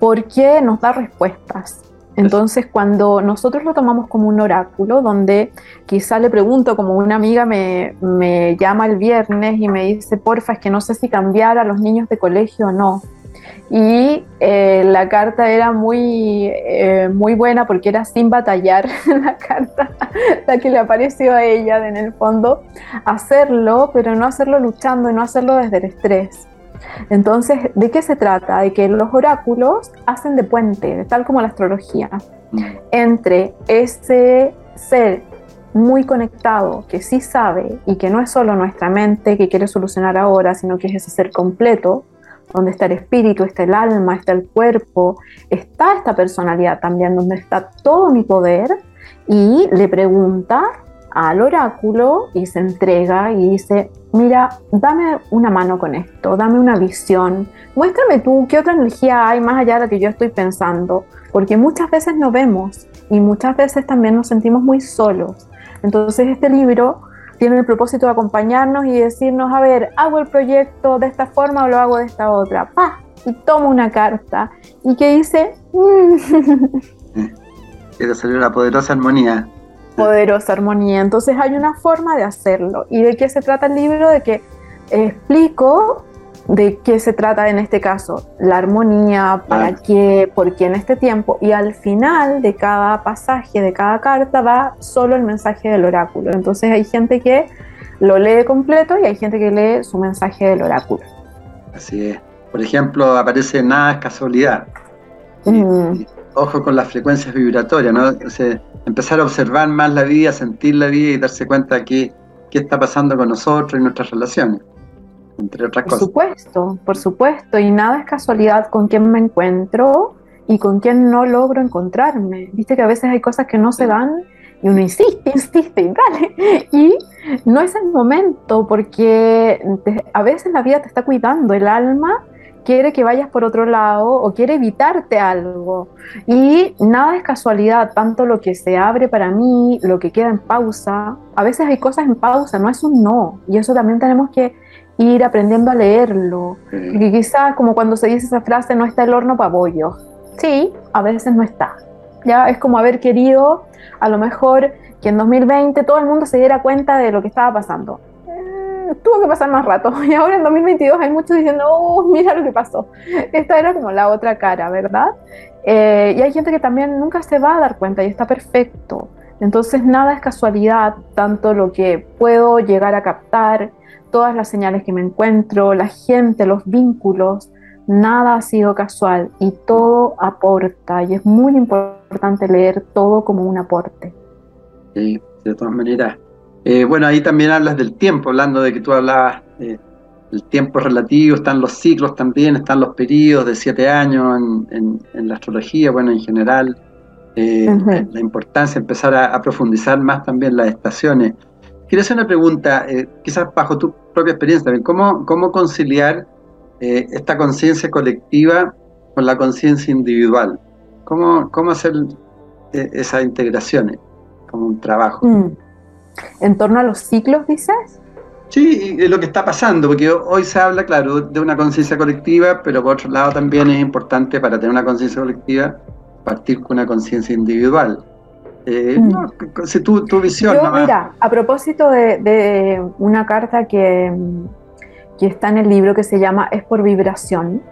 porque nos da respuestas. Entonces, cuando nosotros lo tomamos como un oráculo, donde quizá le pregunto, como una amiga me, me llama el viernes y me dice, porfa, es que no sé si cambiar a los niños de colegio o no y eh, la carta era muy, eh, muy buena porque era sin batallar la carta, la que le apareció a ella en el fondo, hacerlo, pero no hacerlo luchando y no hacerlo desde el estrés. Entonces, ¿de qué se trata? De que los oráculos hacen de puente, tal como la astrología, mm. entre ese ser muy conectado, que sí sabe y que no es solo nuestra mente que quiere solucionar ahora, sino que es ese ser completo, donde está el espíritu, está el alma, está el cuerpo, está esta personalidad también, donde está todo mi poder, y le pregunta al oráculo y se entrega y dice, mira, dame una mano con esto, dame una visión, muéstrame tú qué otra energía hay más allá de la que yo estoy pensando, porque muchas veces no vemos y muchas veces también nos sentimos muy solos. Entonces este libro tiene el propósito de acompañarnos y decirnos, a ver, hago el proyecto de esta forma o lo hago de esta otra. ¡Pah! Y tomo una carta y que dice... Quiero salir una poderosa armonía poderosa armonía. Entonces hay una forma de hacerlo. ¿Y de qué se trata el libro? De que explico de qué se trata en este caso, la armonía, para qué, por qué en este tiempo. Y al final de cada pasaje, de cada carta, va solo el mensaje del oráculo. Entonces hay gente que lo lee completo y hay gente que lee su mensaje del oráculo. Así es. Por ejemplo, aparece nada es casualidad. Mm. ojo con las frecuencias vibratorias, ¿no? empezar a observar más la vida, sentir la vida y darse cuenta de qué, qué está pasando con nosotros y nuestras relaciones, entre otras cosas. Por supuesto, por supuesto, y nada es casualidad con quién me encuentro y con quién no logro encontrarme. Viste que a veces hay cosas que no se dan y uno insiste, insiste y dale. Y no es el momento porque a veces la vida te está cuidando, el alma quiere que vayas por otro lado o quiere evitarte algo. Y nada es casualidad, tanto lo que se abre para mí, lo que queda en pausa. A veces hay cosas en pausa, no es un no. Y eso también tenemos que ir aprendiendo a leerlo. Y quizás como cuando se dice esa frase, no está el horno para bollo. Sí, a veces no está. Ya es como haber querido, a lo mejor que en 2020 todo el mundo se diera cuenta de lo que estaba pasando tuvo que pasar más rato. Y ahora en 2022 hay muchos diciendo, oh, mira lo que pasó. Esta era como la otra cara, ¿verdad? Eh, y hay gente que también nunca se va a dar cuenta y está perfecto. Entonces nada es casualidad, tanto lo que puedo llegar a captar, todas las señales que me encuentro, la gente, los vínculos, nada ha sido casual y todo aporta y es muy importante leer todo como un aporte. Sí, de todas maneras, eh, bueno, ahí también hablas del tiempo, hablando de que tú hablabas eh, del tiempo relativo, están los ciclos también, están los periodos de siete años en, la astrología, bueno, en general, eh, la importancia de empezar a, profundizar más también las estaciones. Quiero hacer una pregunta, quizás bajo tu propia experiencia también, ¿cómo, cómo conciliar esta conciencia colectiva con la conciencia individual? ¿Cómo, ¿Cómo hacer esas integraciones como un trabajo? Mm en torno a los ciclos, dices? Sí, lo que está pasando, porque hoy se habla, claro, de una conciencia colectiva, pero por otro lado también es importante para tener una conciencia colectiva partir con una conciencia individual. Eh, mm. no, tu, tu, visión. mira, a propósito de, una carta que, que está en el libro que se llama Es por vibración,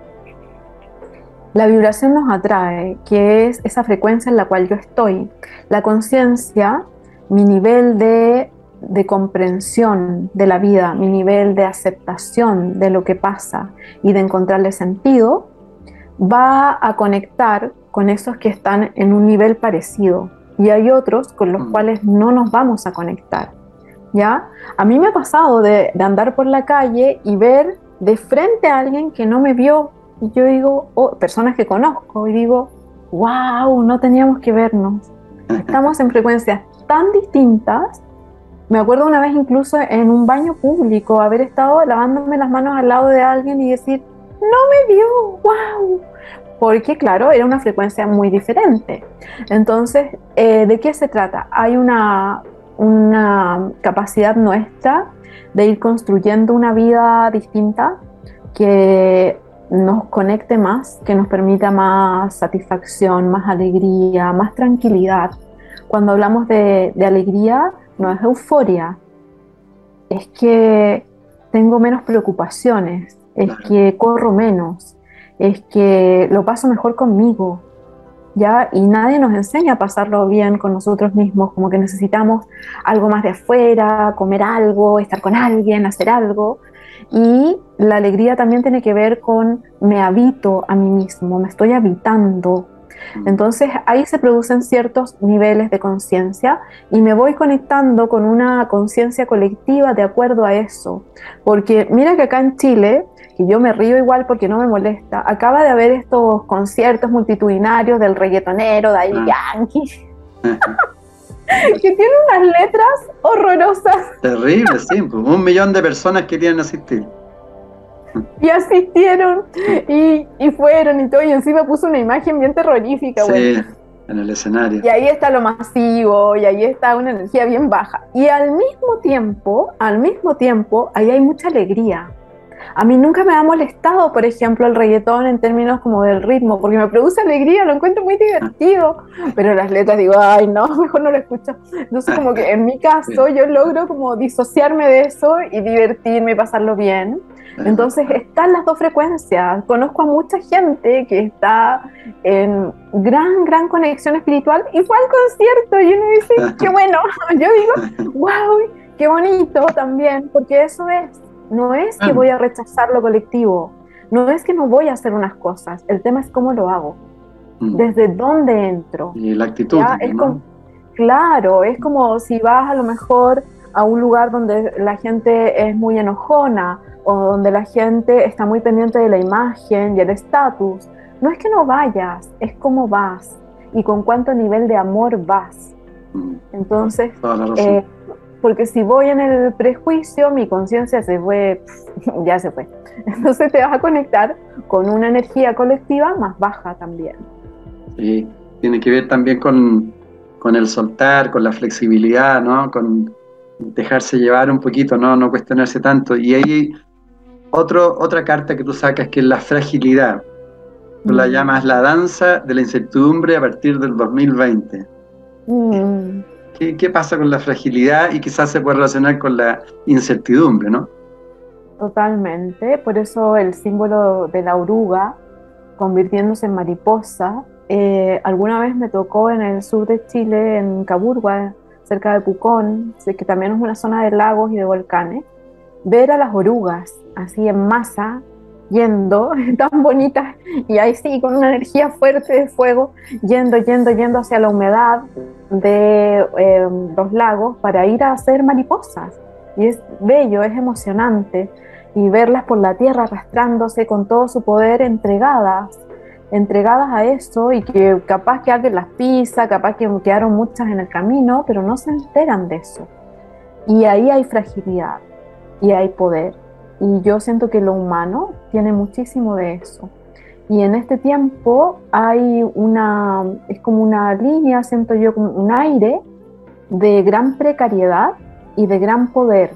la vibración nos atrae, que es esa frecuencia en la cual yo estoy. La conciencia mi nivel de, comprensión de la vida, mi nivel de aceptación de lo que pasa y de encontrarle sentido, va a conectar con esos que están en un nivel parecido y hay otros con los mm. cuales no nos vamos a conectar. ¿Ya? A mí me ha pasado de, andar por la calle y ver de frente a alguien que no me vio y yo digo, oh, personas que conozco y digo, wow, no teníamos que vernos. Estamos en frecuencias tan distintas. Me acuerdo una vez incluso en un baño público haber estado lavándome las manos al lado de alguien y decir, no me vio, wow. Porque claro, era una frecuencia muy diferente. Entonces, eh, ¿de qué se trata? Hay una, una capacidad nuestra de ir construyendo una vida distinta que nos conecte más, que nos permita más satisfacción, más alegría, más tranquilidad. Cuando hablamos de, alegría, no es euforia, es que tengo menos preocupaciones, es que corro menos, es que lo paso mejor conmigo, ¿ya? Y nadie nos enseña a pasarlo bien con nosotros mismos, como que necesitamos algo más de afuera, comer algo, estar con alguien, hacer algo. Y la alegría también tiene que ver con me habito a mí mismo, me estoy habitando. Entonces ahí se producen ciertos niveles de conciencia y me voy conectando con una conciencia colectiva de acuerdo a eso. Porque mira que acá en Chile, y yo me río igual porque no me molesta, acaba de haber estos conciertos multitudinarios del reggaetonero, de ahí ah. Yankee. que tiene unas letras horrorosas. Terrible, sí, un millón de personas que querían asistir. Y asistieron y, fueron y todo, y encima puso una imagen bien terrorífica, Sí, en el escenario. Y ahí está lo masivo, y ahí está una energía bien baja. Y al mismo tiempo, al mismo tiempo, ahí hay mucha alegría. A mí nunca me ha molestado, por ejemplo, el reggaetón en términos como del ritmo, porque me produce alegría, lo encuentro muy divertido, pero las letras digo, ay, no, mejor no lo escucho. Entonces, como que en mi caso, yo logro como disociarme de eso y divertirme y pasarlo bien. Entonces están las dos frecuencias. Conozco a mucha gente que está en gran, gran conexión espiritual y fue al concierto y uno dice, qué bueno. Yo digo, wow, qué bonito también, porque eso es no es que voy a rechazar lo colectivo, no es que no voy a hacer unas cosas, el tema es cómo lo hago, mm. desde dónde entro. Y la actitud. claro, es como si vas a lo mejor a un lugar donde la gente es muy enojona o donde la gente está muy pendiente de la imagen y el estatus. No es que no vayas, es cómo vas y con cuánto nivel de amor vas. Mm. Entonces, porque si voy en el prejuicio, mi conciencia se fue, ya se fue. Entonces te vas a conectar con una energía colectiva más baja también. Sí, tiene que ver también con, con el soltar, con la flexibilidad, ¿no? Con dejarse llevar un poquito, ¿no? No cuestionarse tanto. Y hay otro, otra carta que tú sacas que es la fragilidad. Tú la mm. llamas la danza de la incertidumbre a partir del 2020. Mm. ¿Qué, pasa con la fragilidad y quizás se puede relacionar con la incertidumbre, ¿no? Totalmente, por eso el símbolo de la oruga convirtiéndose en mariposa. Eh, alguna vez me tocó en el sur de Chile, en Caburgua, cerca de Pucón, que también es una zona de lagos y de volcanes, ver a las orugas así en masa, yendo, tan bonitas, y ahí sí, con una energía fuerte de fuego, yendo, yendo, yendo hacia la humedad de em, los lagos para ir a hacer mariposas. Y es bello, es emocionante, y verlas por la tierra arrastrándose con todo su poder entregadas, entregadas a eso, y que capaz que alguien las pisa, capaz que quedaron muchas en el camino, pero no se enteran de eso. Y ahí hay fragilidad, y hay poder y yo siento que lo humano tiene muchísimo de eso. Y en este tiempo hay una, es como una línea, siento yo, como un aire de gran precariedad y de gran poder.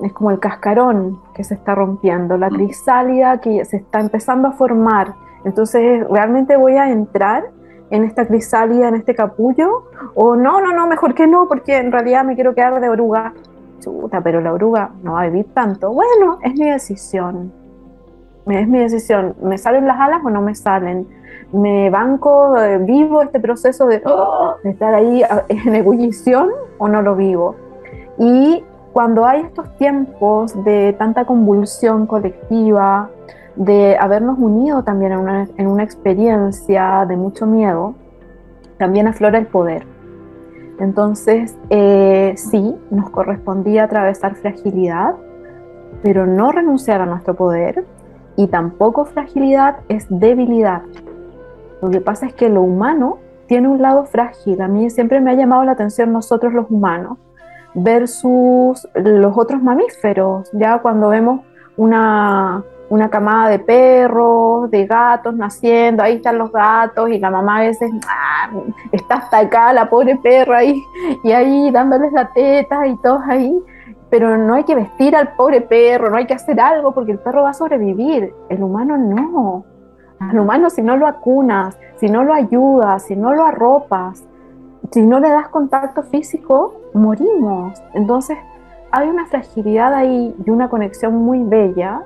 Es como el cascarón que se está rompiendo, la crisálida que se está empezando a formar. Entonces, ¿realmente voy a entrar en esta crisálida, en este capullo? O no, no, no, mejor que no, porque en realidad me quiero quedar de oruga pero la oruga no va a vivir tanto. Bueno, es mi decisión. Es mi decisión. ¿Me salen las alas o no me salen? ¿Me banco, eh, vivo este proceso de, estar ahí en ebullición o no lo vivo? Y cuando hay estos tiempos de tanta convulsión colectiva, de habernos unido también en una, en una experiencia de mucho miedo, también aflora el poder. Entonces, eh, sí, nos correspondía atravesar fragilidad, pero no renunciar a nuestro poder y tampoco fragilidad es debilidad. Lo que pasa es que lo humano tiene un lado frágil. A mí siempre me ha llamado la atención nosotros los humanos versus los otros mamíferos. Ya cuando vemos una, una camada de perros, de gatos naciendo, ahí están los gatos y la mamá a veces ah, está hasta acá, la pobre perra ahí, y ahí dándoles la teta y todos ahí, pero no hay que vestir al pobre perro, no hay que hacer algo porque el perro va a sobrevivir, el humano no. Al humano si no lo acunas, si no lo ayudas, si no lo arropas, si no le das contacto físico, morimos. Entonces hay una fragilidad ahí y una conexión muy bella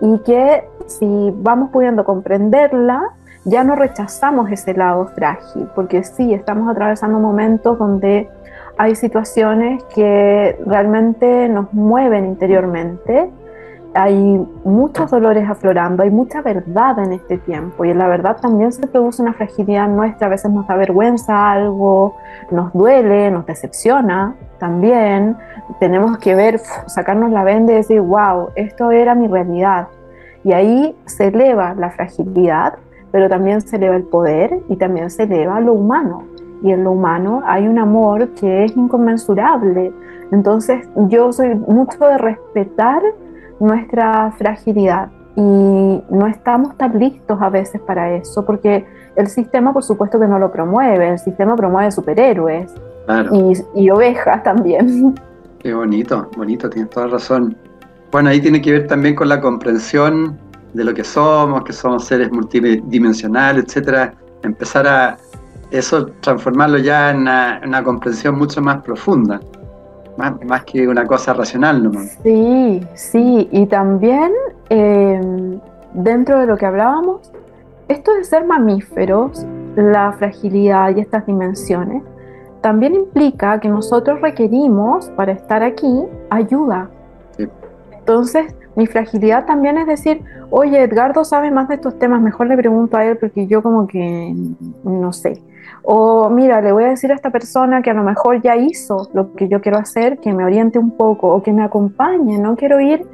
y que si vamos pudiendo comprenderla, ya no rechazamos ese lado frágil, porque sí, estamos atravesando momentos donde hay situaciones que realmente nos mueven interiormente. Hay muchos dolores aflorando, hay mucha verdad en este tiempo y en la verdad también se produce una fragilidad nuestra, a veces nos da vergüenza algo, nos duele, nos decepciona también, tenemos que ver, sacarnos la venda y decir, wow, esto era mi realidad. Y ahí se eleva la fragilidad, pero también se eleva el poder y también se eleva lo humano. Y en lo humano hay un amor que es inconmensurable. Entonces yo soy mucho de respetar nuestra fragilidad y no estamos tan listos a veces para eso, porque el sistema por supuesto que no lo promueve, el sistema promueve superhéroes y, ovejas también. Qué bonito, bonito, tienes toda razón. Bueno, ahí tiene que ver también con la comprensión de lo que somos, que somos seres multidimensionales, etcétera. Empezar a eso, transformarlo ya en una comprensión mucho más profunda más, que una cosa racional nomás. Sí, sí, y también em, dentro de lo que hablábamos, esto de ser mamíferos, la fragilidad y estas dimensiones, también implica que nosotros requerimos para estar aquí ayuda. Entonces, mi fragilidad también es decir, oye, Edgardo sabe más de estos temas, mejor le pregunto a él porque yo como que no sé. O mira, le voy a decir a esta persona que a lo mejor ya hizo lo que yo quiero hacer, que me oriente un poco o que me acompañe. No quiero ir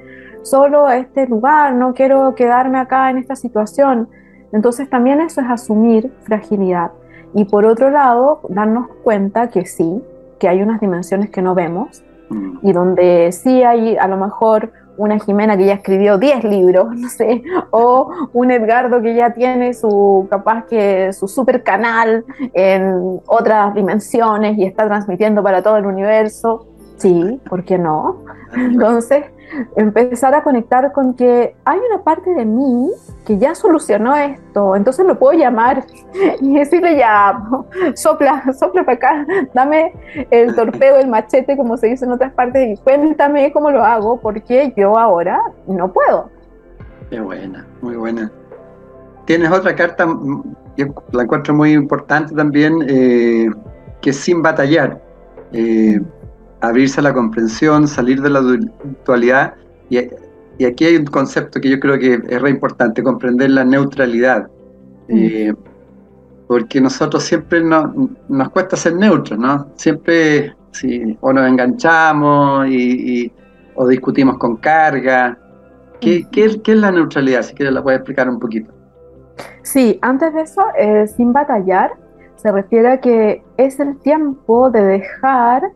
solo a este lugar, no quiero quedarme acá en esta situación. Entonces también eso es asumir fragilidad. Y por otro lado, darnos cuenta que sí, que hay unas dimensiones que no vemos mm. y donde sí hay a lo mejor una Jimena que ya escribió 10 libros, no sé, o un Edgardo que ya tiene su, capaz que su super canal en otras dimensiones y está transmitiendo para todo el universo. Sí, ¿por qué no? Entonces, empezar a conectar con que hay una parte de mí que ya solucionó esto, entonces lo puedo llamar y decirle ya, sopla, sopla para acá, dame el torpeo, el machete, como se dice en otras partes, y cuéntame cómo lo hago, porque yo ahora no puedo. Qué buena, muy buena. Tienes otra carta, yo la encuentro muy importante también, eh, que sin batallar. Eh, abrirse a la comprensión, salir de la dualidad. Y, aquí hay un concepto que yo creo que es re importante, comprender la neutralidad. Mm. Eh, porque nosotros siempre nos cuesta ser neutros, ¿no? Siempre si, o nos enganchamos y, o discutimos con carga. ¿Qué, mm. es la neutralidad? Si quieres la puedes explicar un poquito. Sí, antes de eso, eh, sin batallar, se refiere a que es el tiempo de dejar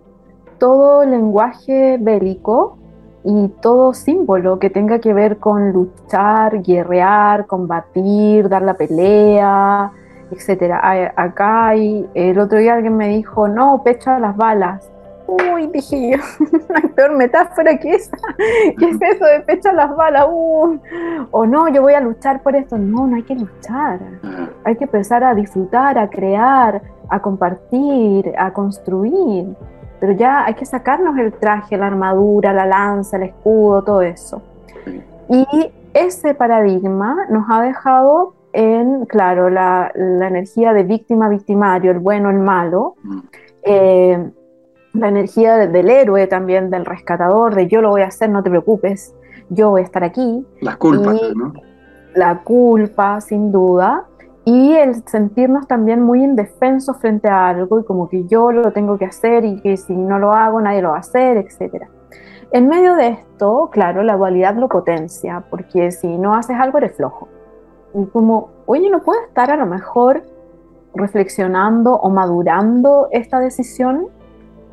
todo lenguaje bélico y todo símbolo que tenga que ver con luchar, guerrear, combatir, dar la pelea, etc. Acá hay, el otro día alguien me dijo, no, pecha las balas. Uy, dije yo, hay peor metáfora que esa. ¿Qué es eso de pecha las balas? O no, yo voy a luchar por esto. No, no hay que luchar. Hay que empezar a disfrutar, a crear, a compartir, a construir pero ya hay que sacarnos el traje, la armadura, la lanza, el escudo, todo eso. Y ese paradigma nos ha dejado en, claro, la, energía de víctima-victimario, el bueno, el malo, mm. eh, la energía del héroe también, del rescatador, de yo lo voy a hacer, no te preocupes, yo voy a estar aquí. La culpa, ¿no? La culpa, sin duda y el sentirnos también muy indefensos frente a algo y como que yo lo tengo que hacer y que si no lo hago nadie lo va a hacer, etc. En medio de esto, claro, la dualidad lo potencia, porque si no haces algo eres flojo. Y como, oye, no puedo estar a lo mejor reflexionando o madurando esta decisión,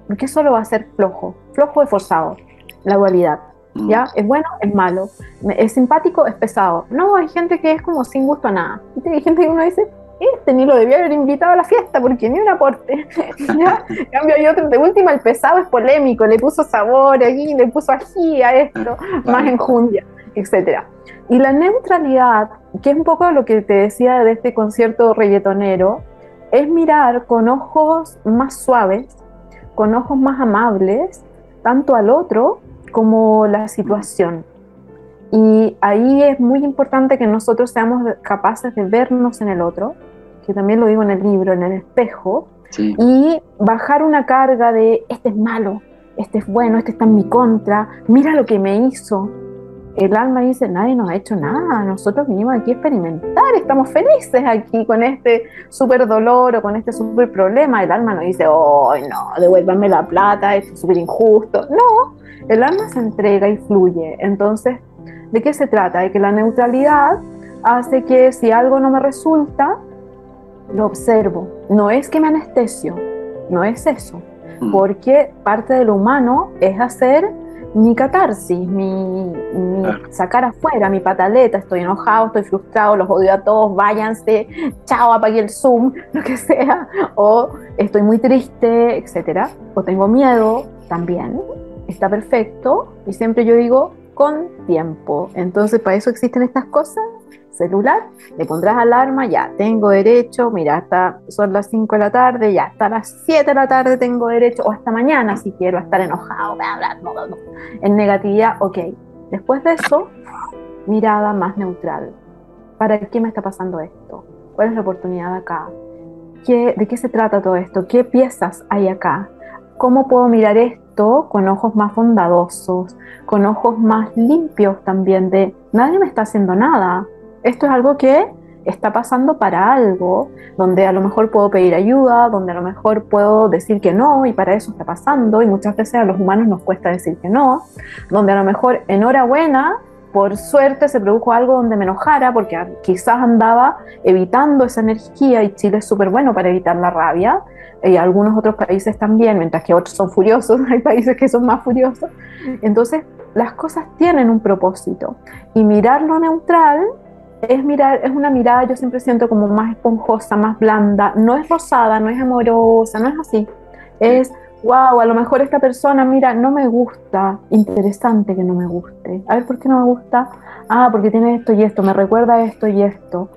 porque eso lo va a ser flojo, flojo y forzado, la dualidad. Mm. ¿Ya? Es bueno, es malo. Es simpático, es pesado. No, hay gente que es como sin gusto a nada. Y hay gente que uno dice, este ni lo debía haber invitado a la fiesta porque ni un aporte. ¿Ya? En cambio, hay otro, de última, el pesado es polémico, le puso sabor aquí, le puso ají a esto, más enjundia, etc. Y la neutralidad, que es un poco lo que te decía de este concierto reggaetonero, es mirar con ojos más suaves, con ojos más amables, tanto al otro como la situación. Y ahí es muy importante que nosotros seamos capaces de vernos en el otro, que también lo digo en el libro, en el espejo, y bajar una carga de este es malo, este es bueno, este está en mi contra, mira lo que me hizo. El alma dice, nadie nos ha hecho nada, nosotros vinimos aquí a experimentar, estamos felices aquí con este súper dolor o con este súper problema. El alma no dice, oh, no, devuélvanme la plata, esto es súper injusto. No, el alma se entrega y fluye. Entonces, ¿de qué se trata? De que la neutralidad hace que si algo no me resulta, lo observo. No es que me anestesio, no es eso, mm. porque parte de lo humano es hacer mi catarsis, mi, sacar afuera, mi pataleta, estoy enojado, estoy frustrado, los odio a todos, váyanse, chao, apague el Zoom, lo que sea, o estoy muy triste, etcétera, o tengo miedo, también, está perfecto, y siempre yo digo, con tiempo. Entonces, para eso existen estas cosas celular, le pondrás alarma, ya tengo derecho, mira, hasta son las 5 de la tarde, ya hasta las 7 de la tarde tengo derecho, o hasta mañana si quiero estar enojado, en negatividad, ok. Después de eso, mirada más neutral. ¿Para qué me está pasando esto? ¿Cuál es la oportunidad acá? ¿Qué, ¿De qué se trata todo esto? ¿Qué piezas hay acá? ¿Cómo puedo mirar esto con ojos más bondadosos, con ojos más limpios también de nadie me está haciendo nada? Esto es algo que está pasando para algo, donde a lo mejor puedo pedir ayuda, donde a lo mejor puedo decir que no y para eso está pasando y muchas veces a los humanos nos cuesta decir que no, donde a lo mejor enhorabuena, por suerte se produjo algo donde me enojara porque quizás andaba evitando esa energía y Chile es súper bueno para evitar la rabia y algunos otros países también, mientras que otros son furiosos, hay países que son más furiosos. Entonces las cosas tienen un propósito y mirar lo neutral es mirar, es una mirada, yo siempre siento como más esponjosa, más blanda, no es rosada, no es amorosa, no es así. Es, wow, a lo mejor esta persona, mira, no me gusta, interesante que no me guste. A ver, ¿por qué no me gusta? Ah, porque tiene esto y esto, me recuerda esto y esto.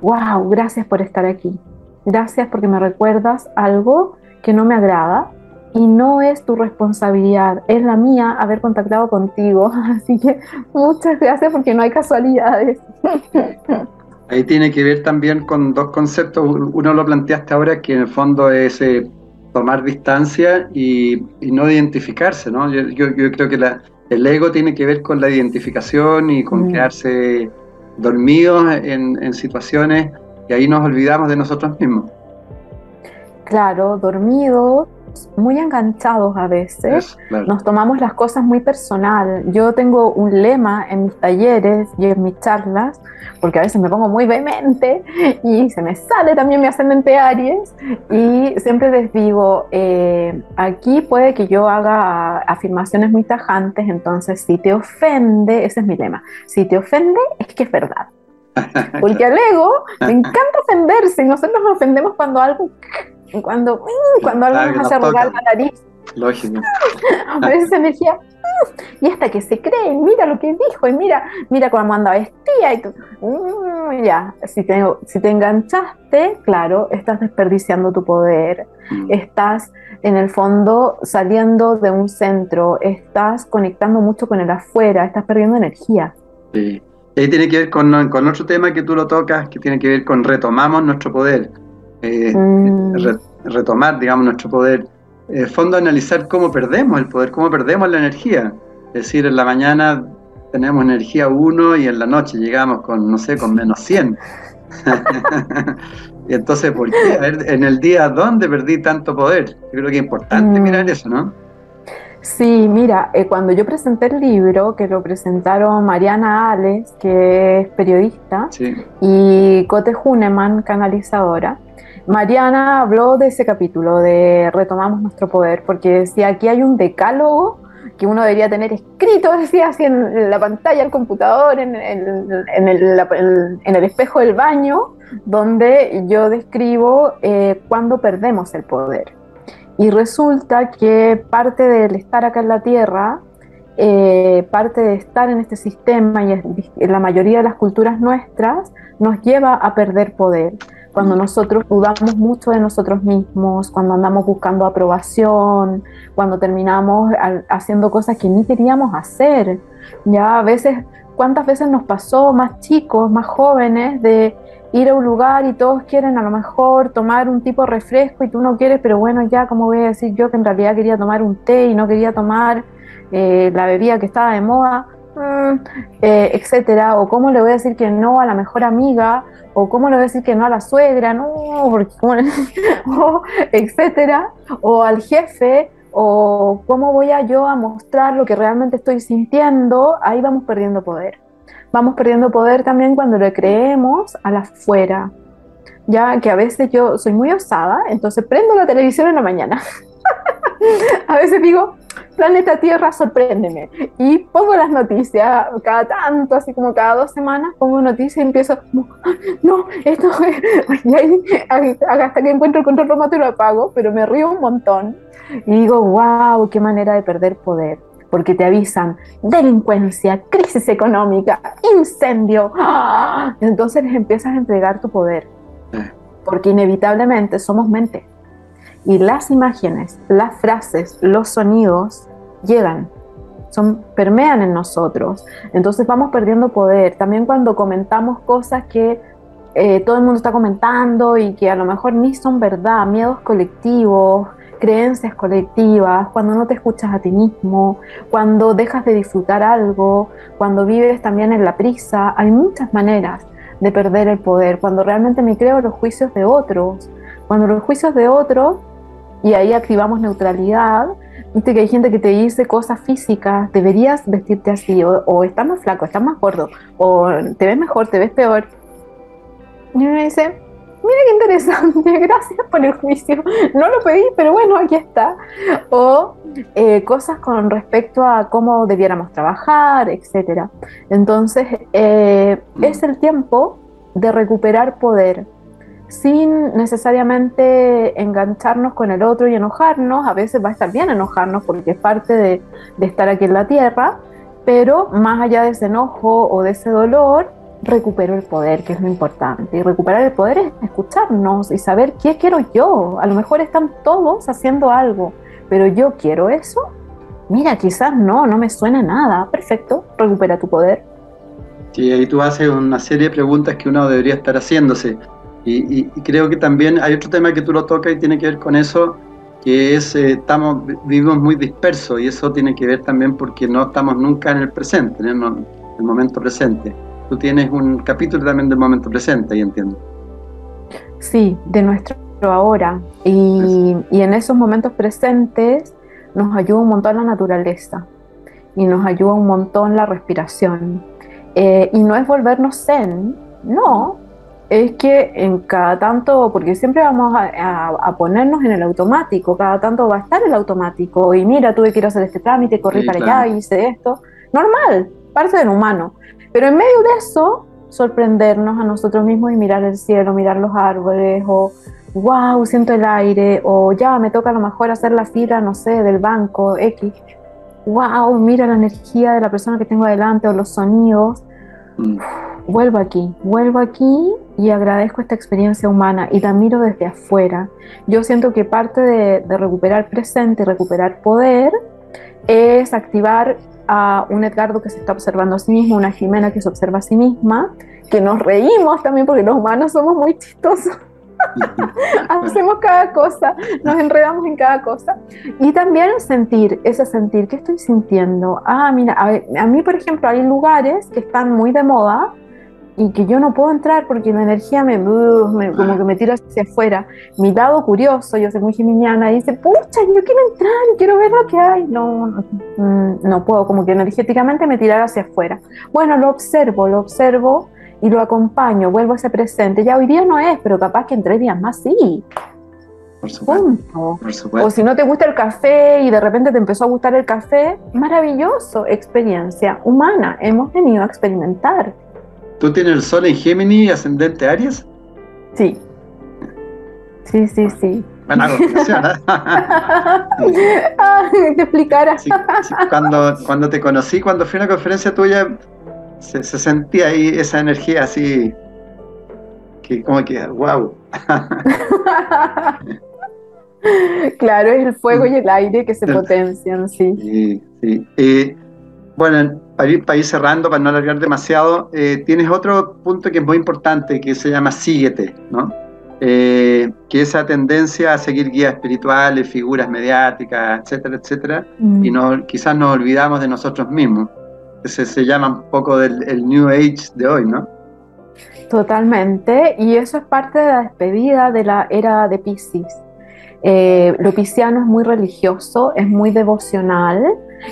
Wow, gracias por estar aquí. Gracias porque me recuerdas algo que no me agrada, y no es tu responsabilidad, es la mía haber contactado contigo. Así que muchas gracias porque no hay casualidades. Ahí tiene que ver también con dos conceptos. Uno lo planteaste ahora, que en el fondo es eh, tomar distancia y, no identificarse, ¿no? Yo, yo, creo que la, el ego tiene que ver con la identificación y con mm. quedarse dormidos en, en situaciones y ahí nos olvidamos de nosotros mismos. Claro, dormidos muy enganchados a veces, nos tomamos las cosas muy personal. Yo tengo un lema en mis talleres y en mis charlas, porque a veces me pongo muy vehemente y se me sale también mi ascendente Aries y siempre les digo, eh, aquí puede que yo haga afirmaciones muy tajantes, entonces si te ofende, ese es mi lema, si te ofende es que es verdad. Porque al ego le encanta ofenderse y nosotros nos ofendemos cuando algo cuando, mm, cuando algo nos hace rogar la nariz. Lógico. Aparece esa energía. Mm, y hasta que se cree, mira lo que dijo, y mira, mira cómo anda vestida, y tú, mm, ya, si te, si te enganchaste, claro, estás desperdiciando tu poder, estás en el fondo saliendo de un centro, estás conectando mucho con el afuera, estás perdiendo energía. Sí. Ahí tiene que ver con, con otro tema que tú lo tocas, que tiene que ver con retomamos nuestro poder eh, mm. retomar, digamos, nuestro poder. El fondo, analizar cómo perdemos el poder, cómo perdemos la energía. Es decir, en la mañana tenemos energía 1 y en la noche llegamos con, no sé, con menos 100. y entonces, ¿por qué? en el día, ¿dónde perdí tanto poder? Yo creo que es importante mm. mirar eso, ¿no? Sí, mira, eh, cuando yo presenté el libro, que lo presentaron Mariana Ales, que es periodista, y Cote Huneman, canalizadora, Mariana habló de ese capítulo, de retomamos nuestro poder, porque decía, aquí hay un decálogo que uno debería tener escrito, decía así en la pantalla del computador, en, el, espejo del baño, donde yo describo eh, cuando perdemos el poder. Y resulta que parte del estar acá en la Tierra, eh, parte de estar en este sistema y en la mayoría de las culturas nuestras, nos lleva a perder poder cuando nosotros dudamos mucho de nosotros mismos, cuando andamos buscando aprobación, cuando terminamos haciendo cosas que ni queríamos hacer. Ya a veces, ¿cuántas veces nos pasó más chicos, más jóvenes, de ir a un lugar y todos quieren a lo mejor tomar un tipo de refresco y tú no quieres, pero bueno, ya, como voy a decir yo que en realidad quería tomar un té y no quería tomar eh, la bebida que estaba de moda? Mm, eh, etcétera, o cómo le voy a decir que no a la mejor amiga, o cómo le voy a decir que no a la suegra, no, porque, o, etcétera, o al jefe, o cómo voy a yo a mostrar lo que realmente estoy sintiendo, ahí vamos perdiendo poder. Vamos perdiendo poder también cuando le creemos a la fuera. Ya que a veces yo soy muy osada, entonces prendo la televisión en la mañana. a veces digo, planeta Tierra, sorpréndeme. Y pongo las noticias cada tanto, así como cada dos semanas, pongo noticias y empiezo, no, esto, hasta que encuentro el control remoto y lo apago, pero me río un montón. Y digo, wow, qué manera de perder poder. Porque te avisan delincuencia, crisis económica, incendio. Entonces les empiezas a entregar tu poder. Porque inevitablemente somos mente. Y las imágenes, las frases, los sonidos llegan, son, permean en nosotros. Entonces vamos perdiendo poder. También cuando comentamos cosas que eh, todo el mundo está comentando y que a lo mejor ni son verdad, miedos colectivos, creencias colectivas, cuando no te escuchas a ti mismo, cuando dejas de disfrutar algo, cuando vives también en la prisa, hay muchas maneras de perder el poder, cuando realmente me creo los juicios de otros, cuando los juicios de otros, y ahí activamos neutralidad, Viste que hay gente que te dice cosas físicas, deberías vestirte así, o, estás más flaco, estás más gordo, o te ves mejor, te ves peor. Y uno dice, mira qué interesante, gracias por el juicio. No lo pedí, pero bueno, aquí está. O eh, cosas con respecto a cómo debiéramos trabajar, etc. Entonces, eh, es el tiempo de recuperar poder sin necesariamente engancharnos con el otro y enojarnos. A veces va a estar bien enojarnos porque es parte de, estar aquí en la tierra, pero más allá de ese enojo o de ese dolor, recupero el poder, que es lo importante. Y recuperar el poder es escucharnos y saber qué quiero yo. A lo mejor están todos haciendo algo, pero yo quiero eso. Mira, quizás no, no me suena nada. Perfecto, recupera tu poder. Sí, ahí tú haces una serie de preguntas que uno debería estar haciéndose y, creo que también hay otro tema que tú lo tocas y tiene que ver con eso, que es, eh, estamos, vivimos muy dispersos y eso tiene que ver también porque no estamos nunca en el presente, en el, momento presente. Tú tienes un capítulo también del momento presente, ahí entiendo. Sí, de nuestro ahora. Y, y, en esos momentos presentes nos ayuda un montón la naturaleza y nos ayuda un montón la respiración. Eh, y no es volvernos zen, no, es que en cada tanto, porque siempre vamos a, ponernos en el automático, cada tanto va a estar el automático, y mira, tuve que ir a hacer este trámite, corrí para allá, hice esto, normal, parte del humano, pero en medio de eso, sorprendernos a nosotros mismos y mirar el cielo, mirar los árboles, o wow, siento el aire, o ya me toca a lo mejor hacer la fila, no sé, del banco X, wow, mira la energía de la persona que tengo adelante, o los sonidos. Vuelvo aquí, vuelvo aquí y agradezco esta experiencia humana y la miro desde afuera. Yo siento que parte de, recuperar presente, recuperar poder, es activar a un Edgardo que se está observando a sí mismo, una Jimena que se observa a sí misma, que nos reímos también porque los humanos somos muy chistosos. Hacemos cada cosa, nos enredamos en cada cosa. Y también sentir, ese sentir, ¿qué estoy sintiendo? Ah, mira, a mí, por ejemplo, hay lugares que están muy de moda, y que yo no puedo entrar porque la energía me, como que me tira hacia afuera. Mi lado curioso, yo soy muy geminiana, dice, pucha, yo quiero entrar y quiero ver lo que hay. No, no, mm, no puedo, como que energéticamente me tirar hacia afuera. Bueno, lo observo, lo observo y lo acompaño, vuelvo a ese presente. Ya hoy día no es, pero capaz que en tres días más sí. Por supuesto. Por supuesto. O si no te gusta el café y de repente te empezó a gustar el café, maravilloso, experiencia humana. Hemos venido a experimentar. ¿Tú tienes el sol en Géminis y ascendente Aries? Sí. Sí, sí, sí. Bueno, funciona. te explicara. Cuando, cuando te conocí, cuando fui a una conferencia tuya, se, sentía ahí esa energía así, que como que, wow. claro, es el fuego y el aire que se potencian, sí. Sí, sí. Eh, bueno, para ir, para cerrando, para no alargar demasiado, eh, tienes otro punto que es muy importante, que se llama síguete, ¿no? Eh, que esa tendencia a seguir guías espirituales, figuras mediáticas, etcétera, etcétera, mm. y no, quizás nos olvidamos de nosotros mismos. Ese se llama un poco del New Age de hoy, ¿no? Totalmente, y eso es parte de la despedida de la era de Pisces. Eh, lo pisciano es muy religioso, es muy devocional,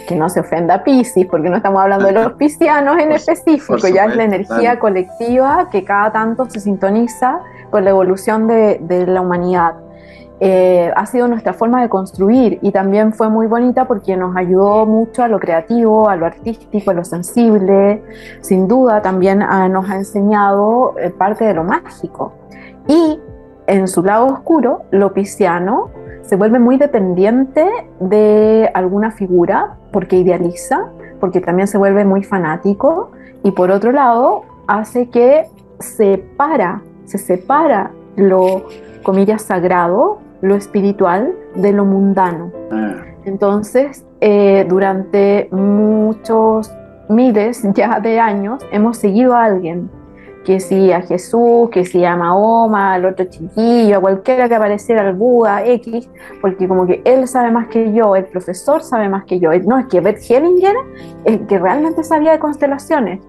que no se ofenda a Pisces, porque no estamos hablando de los piscianos en específico, ya es la energía colectiva que cada tanto se sintoniza con la evolución de, de la humanidad. Eh, ha sido nuestra forma de construir y también fue muy bonita porque nos ayudó mucho a lo creativo, a lo artístico, a lo sensible. Sin duda también ah, nos ha enseñado eh, parte de lo mágico. Y en su lado oscuro, lo pisciano se vuelve muy dependiente de alguna figura porque idealiza, porque también se vuelve muy fanático y por otro lado hace que separa, se separa lo comillas sagrado lo espiritual de lo mundano. Ah. Entonces, eh, durante muchos miles ya de años hemos seguido a alguien, que si a Jesús, que si a Mahoma, al otro chiquillo, a cualquiera que apareciera, al Buda, X, porque como que él sabe más que yo, el profesor sabe más que yo. No, es que Bert Hellinger es que realmente sabía de constelaciones.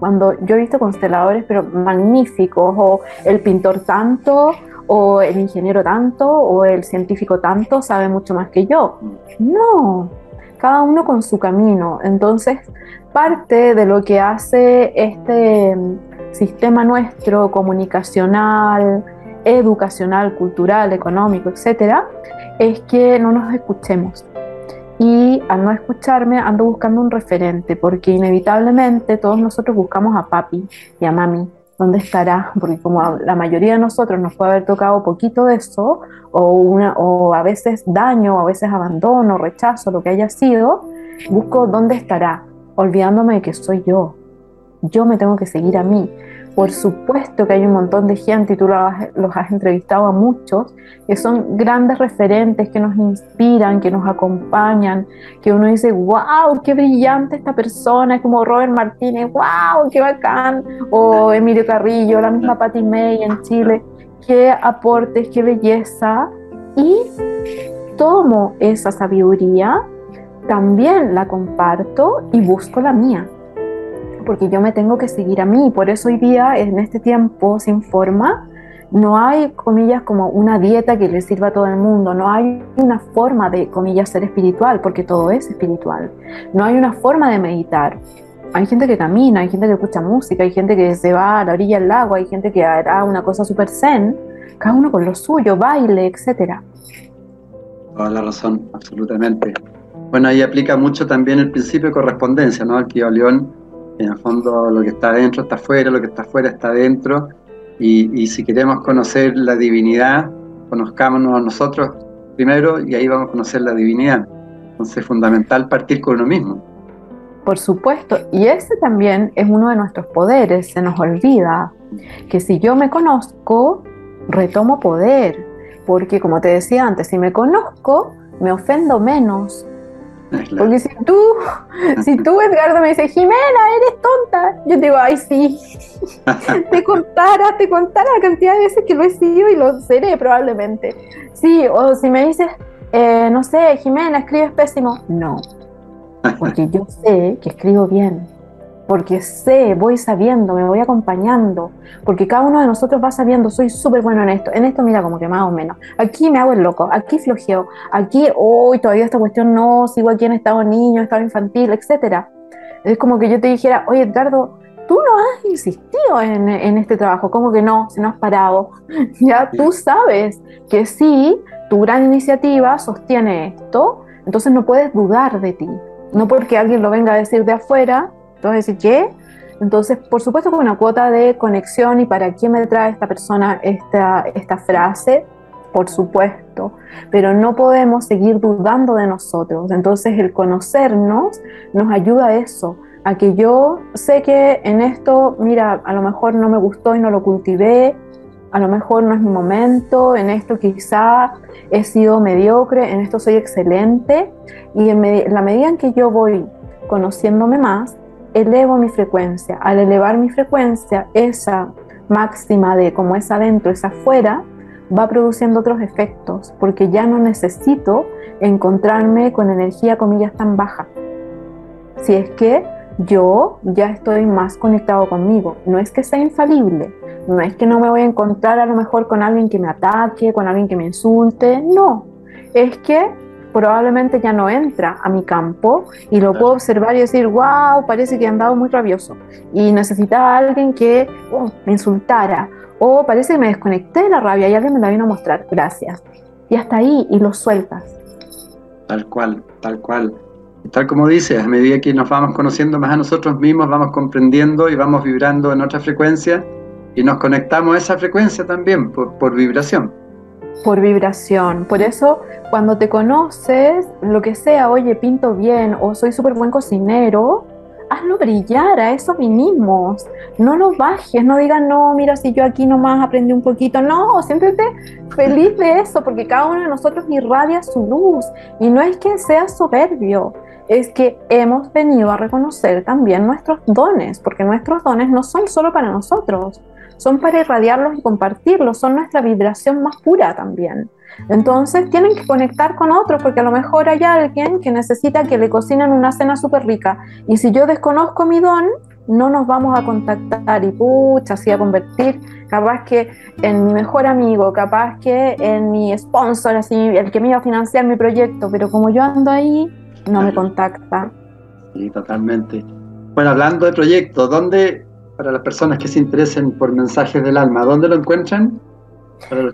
Cuando yo he visto consteladores, pero magníficos, o el pintor tanto, o el ingeniero tanto o el científico tanto sabe mucho más que yo. No, cada uno con su camino. Entonces, parte de lo que hace este mm, sistema nuestro comunicacional, educacional, cultural, económico, etcétera, es que no nos escuchemos. Y al no escucharme ando buscando un referente, porque inevitablemente todos nosotros buscamos a papi y a mami dónde estará, porque como la mayoría de nosotros nos puede haber tocado poquito de eso, o, una, o a veces daño, o a veces abandono, rechazo, lo que haya sido, busco dónde estará, olvidándome de que soy yo. Yo me tengo que seguir a mí. Por supuesto que hay un montón de gente, y tú los has entrevistado a muchos, que son grandes referentes, que nos inspiran, que nos acompañan, que uno dice, wow, qué brillante esta persona, es como Robert Martínez, wow, qué bacán, o Emilio Carrillo, la misma Patti May en Chile, qué aportes, qué belleza. Y tomo esa sabiduría, también la comparto y busco la mía porque yo me tengo que seguir a mí. Por eso hoy día, en este tiempo sin forma, no hay, comillas, como una dieta que le sirva a todo el mundo, no hay una forma de, comillas, ser espiritual, porque todo es espiritual. No hay una forma de meditar. Hay gente que camina, hay gente que escucha música, hay gente que se va a la orilla del lago, hay gente que hará una cosa súper zen, cada uno con lo suyo, baile, etc. Toda la razón, absolutamente. Bueno, ahí aplica mucho también el principio de correspondencia, ¿no? Aquí León en el fondo lo que está adentro está afuera, lo que está afuera está adentro. Y, si queremos conocer la divinidad, conozcámonos a nosotros primero y ahí vamos a conocer la divinidad. Entonces es fundamental partir con uno mismo. Por supuesto, y ese también es uno de nuestros poderes, se nos olvida que si yo me conozco, retomo poder, porque como te decía antes, si me conozco, me ofendo menos, Porque si tú, si tú, Edgardo, me dices, Jimena, eres tonta, yo te digo, ay, sí. te contara, te contara la cantidad de veces que lo he sido y lo seré probablemente. Sí, o si me dices, eh, no sé, Jimena, escribes pésimo. No, porque yo sé que escribo bien porque sé, voy sabiendo, me voy acompañando, porque cada uno de nosotros va sabiendo, soy súper bueno en esto, en esto mira como que más o menos, aquí me hago el loco, aquí flojeo, aquí, hoy todavía esta cuestión no, sigo aquí en estado niño, estado infantil, etc. Es como que yo te dijera, oye Edgardo, tú no has insistido en, en este trabajo, como que no, si no has parado, ya tú sabes que sí, tu gran iniciativa sostiene esto, entonces no puedes dudar de ti, no porque alguien lo venga a decir de afuera, entonces, ¿qué? Entonces, por supuesto con una cuota de conexión y para quién me trae esta persona esta, esta frase, por supuesto, pero no podemos seguir dudando de nosotros. Entonces, el conocernos nos ayuda a eso, a que yo sé que en esto, mira, a lo mejor no me gustó y no lo cultivé, a lo mejor no es mi momento, en esto quizá he sido mediocre, en esto soy excelente, y en la medida en que yo voy conociéndome más, elevo mi frecuencia. Al elevar mi frecuencia, esa máxima de como es adentro, es afuera, va produciendo otros efectos, porque ya no necesito encontrarme con energía, comillas, tan baja. Si es que yo ya estoy más conectado conmigo. No es que sea infalible, no es que no me voy a encontrar a lo mejor con alguien que me ataque, con alguien que me insulte, no, es que probablemente ya no entra a mi campo y lo puedo observar y decir, wow, parece que han dado muy rabioso y necesitaba a alguien que uh, me insultara o parece que me desconecté de la rabia y alguien me la vino a mostrar, gracias. Y hasta ahí y lo sueltas. Tal cual, tal cual. Tal como dices, a medida que nos vamos conociendo más a nosotros mismos, vamos comprendiendo y vamos vibrando en otra frecuencia y nos conectamos a esa frecuencia también por, por vibración. Por vibración. Por eso, cuando te conoces, lo que sea, oye, pinto bien o soy súper buen cocinero, hazlo brillar, a eso vinimos. No lo bajes, no digas, no, mira, si yo aquí nomás aprendí un poquito. No, siéntete feliz de eso, porque cada uno de nosotros irradia su luz. Y no es que sea soberbio, es que hemos venido a reconocer también nuestros dones, porque nuestros dones no son solo para nosotros, son para irradiarlos y compartirlos, son nuestra vibración más pura también. Entonces tienen que conectar con otros porque a lo mejor hay alguien que necesita que le cocinen una cena súper rica y si yo desconozco mi don, no nos vamos a contactar y pucha, así a convertir capaz que en mi mejor amigo, capaz que en mi sponsor, así, el que me iba a financiar mi proyecto, pero como yo ando ahí, no me contacta. Sí, totalmente. Bueno, hablando de proyectos, ¿dónde, para las personas que se interesen por mensajes del alma, dónde lo encuentran?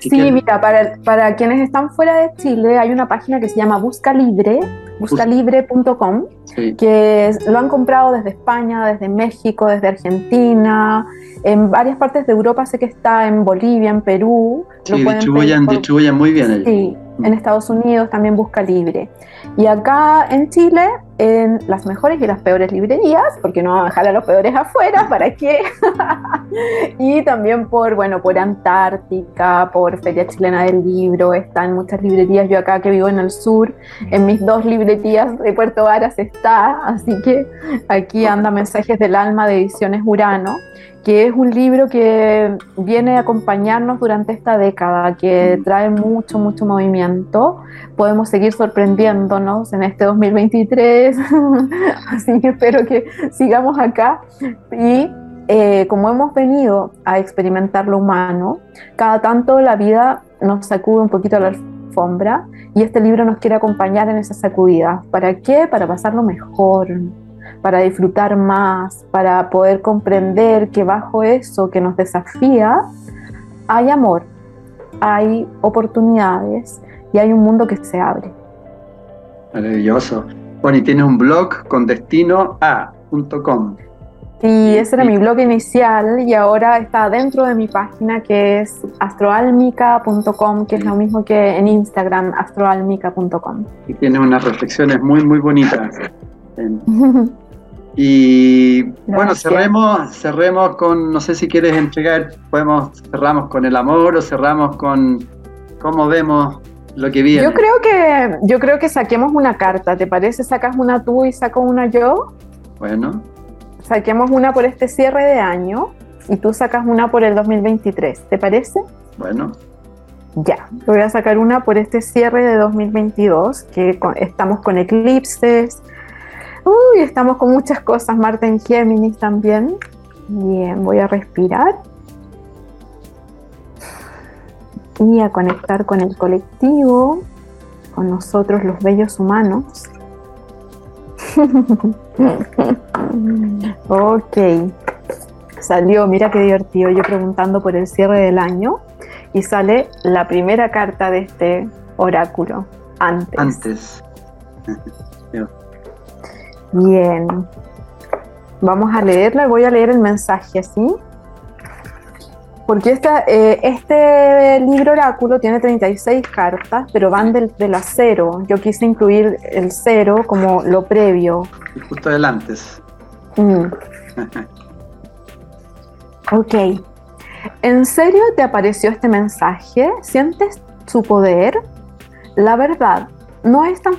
sí, mira, para, para, quienes están fuera de Chile hay una página que se llama Busca Libre, buscalibre.com, que lo han comprado desde España, desde México, desde Argentina, en varias partes de Europa sé que está en Bolivia, en Perú. Sí, distribuyen, distribuyen muy bien. Sí, en Estados Unidos también busca libre. Y acá en Chile, en las mejores y las peores librerías, porque no vamos a dejar a los peores afuera, ¿para qué? y también por, bueno, por Antártica, por Feria Chilena del Libro, están muchas librerías. Yo acá que vivo en el sur, en mis dos librerías de Puerto Varas está, así que aquí anda Mensajes del Alma de Ediciones Urano que es un libro que viene a acompañarnos durante esta década, que trae mucho, mucho movimiento. Podemos seguir sorprendiéndonos en este 2023, así que espero que sigamos acá. Y eh, como hemos venido a experimentar lo humano, cada tanto la vida nos sacude un poquito la alfombra y este libro nos quiere acompañar en esa sacudida. ¿Para qué? Para pasarlo mejor para disfrutar más, para poder comprender que bajo eso que nos desafía hay amor, hay oportunidades y hay un mundo que se abre. Maravilloso. Bueno, y tienes un blog con destino a.com. Sí, ese era mi blog inicial y ahora está dentro de mi página que es astroalmica.com, que es lo mismo que en Instagram, astroalmica.com. Y tienes unas reflexiones muy, muy bonitas. Y bueno, cerremos, cerremos con, no sé si quieres entregar, podemos, cerramos con el amor o cerramos con cómo vemos lo que viene. Yo creo que, yo creo que saquemos una carta, ¿te parece? Sacas una tú y saco una yo. Bueno. Saquemos una por este cierre de año y tú sacas una por el 2023, ¿te parece? Bueno. Ya, voy a sacar una por este cierre de 2022, que estamos con eclipses, Uy, estamos con muchas cosas, Marta en Géminis también. Bien, voy a respirar. Y a conectar con el colectivo, con nosotros los bellos humanos. ok, salió, mira qué divertido, yo preguntando por el cierre del año y sale la primera carta de este oráculo, antes. Antes. Bien. Vamos a leerla, voy a leer el mensaje, ¿sí? Porque esta, eh, este libro oráculo tiene 36 cartas, pero van del, del acero. Yo quise incluir el cero como lo previo. Justo adelante. Mm. ok. ¿En serio te apareció este mensaje? ¿Sientes su poder? La verdad no es tan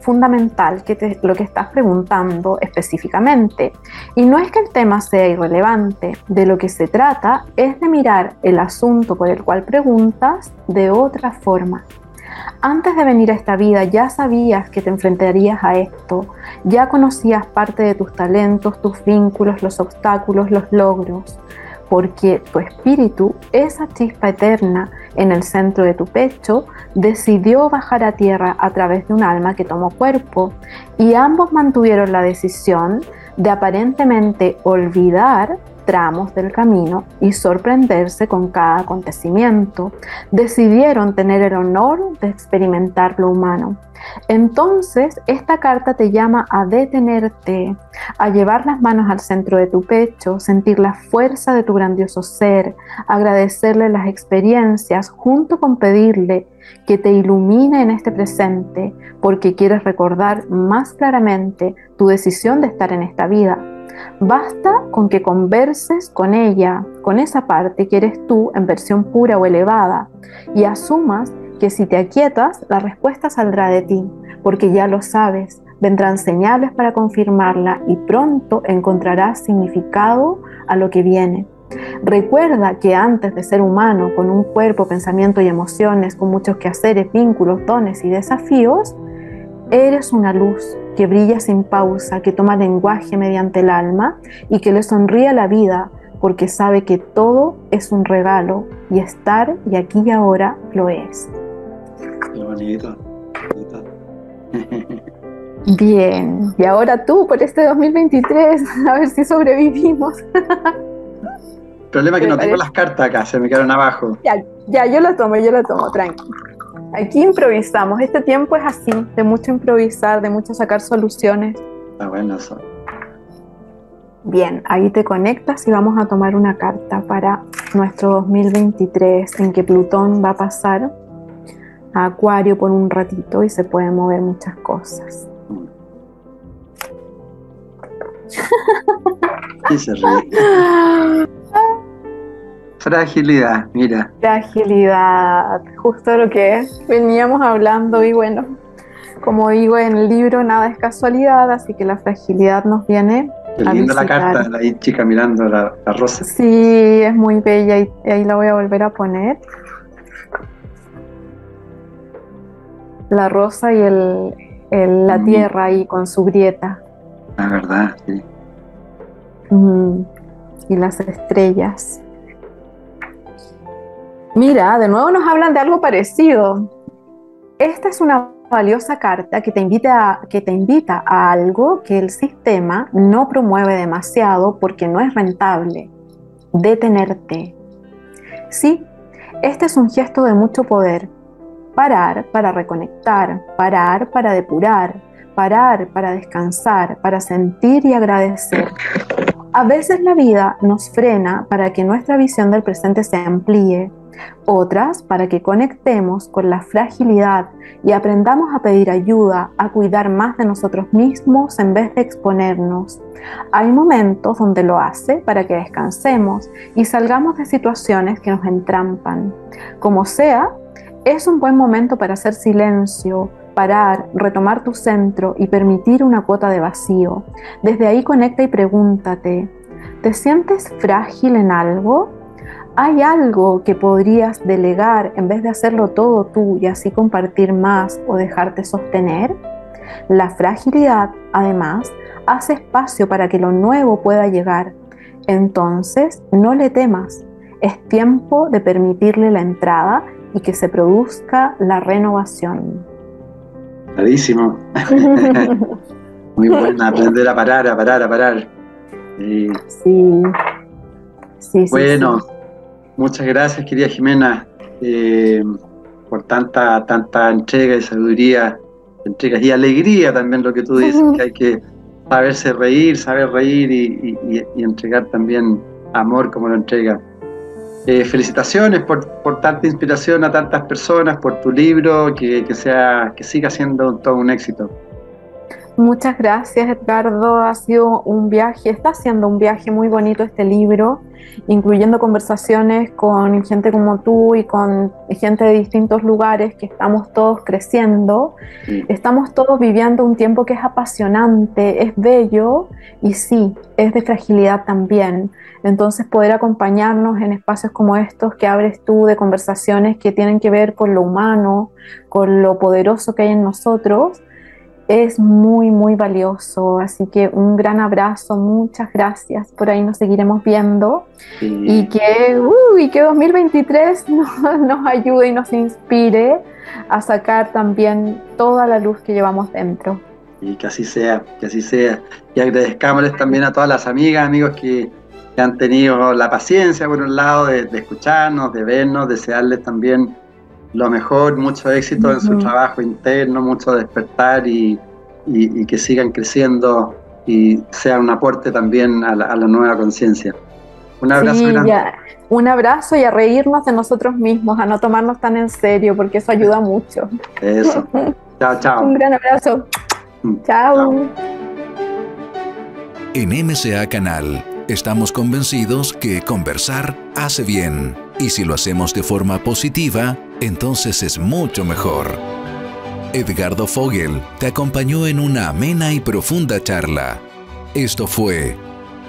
fundamental lo que estás preguntando específicamente. Y no es que el tema sea irrelevante. De lo que se trata es de mirar el asunto por el cual preguntas de otra forma. Antes de venir a esta vida ya sabías que te enfrentarías a esto, Ya conocías parte de tus talentos, tus vínculos, los obstáculos, los logros, porque tu espíritu, esa chispa eterna en el centro de tu pecho, decidió bajar a tierra a través de un alma que tomó cuerpo y ambos mantuvieron la decisión de aparentemente olvidar tramos del camino y sorprenderse con cada acontecimiento. Decidieron tener el honor de experimentar lo humano. Entonces, esta carta te llama a detenerte, a llevar las manos al centro de tu pecho, sentir la fuerza de tu grandioso ser, agradecerle las experiencias junto con pedirle que te ilumine en este presente, porque quieres recordar más claramente tu decisión de estar en esta vida Basta con que converses con ella, con esa parte que eres tú en versión pura o elevada, y asumas que si te aquietas, la respuesta saldrá de ti, porque ya lo sabes, vendrán señales para confirmarla y pronto encontrarás significado a lo que viene. Recuerda que antes de ser humano, con un cuerpo, pensamiento y emociones, con muchos quehaceres, vínculos, dones y desafíos, eres una luz que brilla sin pausa, que toma lenguaje mediante el alma y que le sonríe a la vida porque sabe que todo es un regalo y estar y aquí y ahora lo es. Qué bonito. Bien, y ahora tú por este 2023, a ver si sobrevivimos. El problema es que no tengo las cartas acá, se me quedaron abajo. Ya, ya, yo la tomo, yo la tomo, tranqui. Aquí improvisamos. Este tiempo es así, de mucho improvisar, de mucho sacar soluciones. Está bueno eso. Bien, ahí te conectas y vamos a tomar una carta para nuestro 2023 en que Plutón va a pasar a Acuario por un ratito y se pueden mover muchas cosas. Y se ríe. Fragilidad, mira. Fragilidad, justo lo que veníamos hablando y bueno, como digo en el libro, nada es casualidad, así que la fragilidad nos viene. Qué linda la carta, la chica mirando la, rosa. Sí, es muy bella y, ahí la voy a volver a poner. La rosa y el, la tierra ahí con su grieta. La verdad, sí. Y las estrellas. Mira, de nuevo nos hablan de algo parecido. Esta es una valiosa carta que te, invita a, que te invita a algo que el sistema no promueve demasiado porque no es rentable. Detenerte. Sí, este es un gesto de mucho poder. Parar para reconectar, parar para depurar, parar para descansar, para sentir y agradecer. A veces la vida nos frena para que nuestra visión del presente se amplíe otras para que conectemos con la fragilidad y aprendamos a pedir ayuda, a cuidar más de nosotros mismos en vez de exponernos. Hay momentos donde lo hace para que descansemos y salgamos de situaciones que nos entrampan. Como sea, es un buen momento para hacer silencio, parar, retomar tu centro y permitir una cuota de vacío. Desde ahí conecta y pregúntate, ¿te sientes frágil en algo? ¿Hay algo que podrías delegar en vez de hacerlo todo tú y así compartir más o dejarte sostener? La fragilidad, además, hace espacio para que lo nuevo pueda llegar. Entonces, no le temas. Es tiempo de permitirle la entrada y que se produzca la renovación. Clarísimo. Muy buena, aprender a parar, a parar, a parar. Sí. Sí, sí. Bueno. Muchas gracias, querida Jimena, eh, por tanta, tanta entrega y sabiduría, entregas y alegría también lo que tú dices, que hay que saberse reír, saber reír y, entregar también amor como lo entrega. Eh, felicitaciones por, tanta inspiración a tantas personas, por tu libro, que, sea, que siga siendo todo un éxito. Muchas gracias, Edgardo. Ha sido un viaje, está siendo un viaje muy bonito este libro, incluyendo conversaciones con gente como tú y con gente de distintos lugares que estamos todos creciendo. Estamos todos viviendo un tiempo que es apasionante, es bello y sí, es de fragilidad también. Entonces poder acompañarnos en espacios como estos que abres tú de conversaciones que tienen que ver con lo humano, con lo poderoso que hay en nosotros es muy, muy valioso. Así que un gran abrazo, muchas gracias. Por ahí nos seguiremos viendo. Y que, uy, que 2023 nos, nos ayude y nos inspire a sacar también toda la luz que llevamos dentro. Y que así sea, que así sea. Y agradezcámosles también a todas las amigas, amigos que, han tenido la paciencia, por un lado, de, escucharnos, de vernos, desearles también lo mejor, mucho éxito en su trabajo interno, mucho despertar y, que sigan creciendo y sean un aporte también a la, nueva conciencia. Un abrazo un abrazo y a reírnos de nosotros mismos, a no tomarnos tan en serio, porque eso ayuda mucho. Eso. chao, chao. Un gran abrazo. Mm. chao. En MCA Canal estamos convencidos que conversar hace bien y si lo hacemos de forma positiva, entonces es mucho mejor. Edgardo Fogel te acompañó en una amena y profunda charla. Esto fue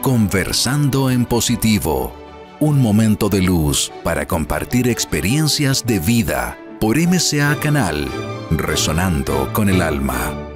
Conversando en Positivo, un momento de luz para compartir experiencias de vida por MCA Canal, resonando con el alma.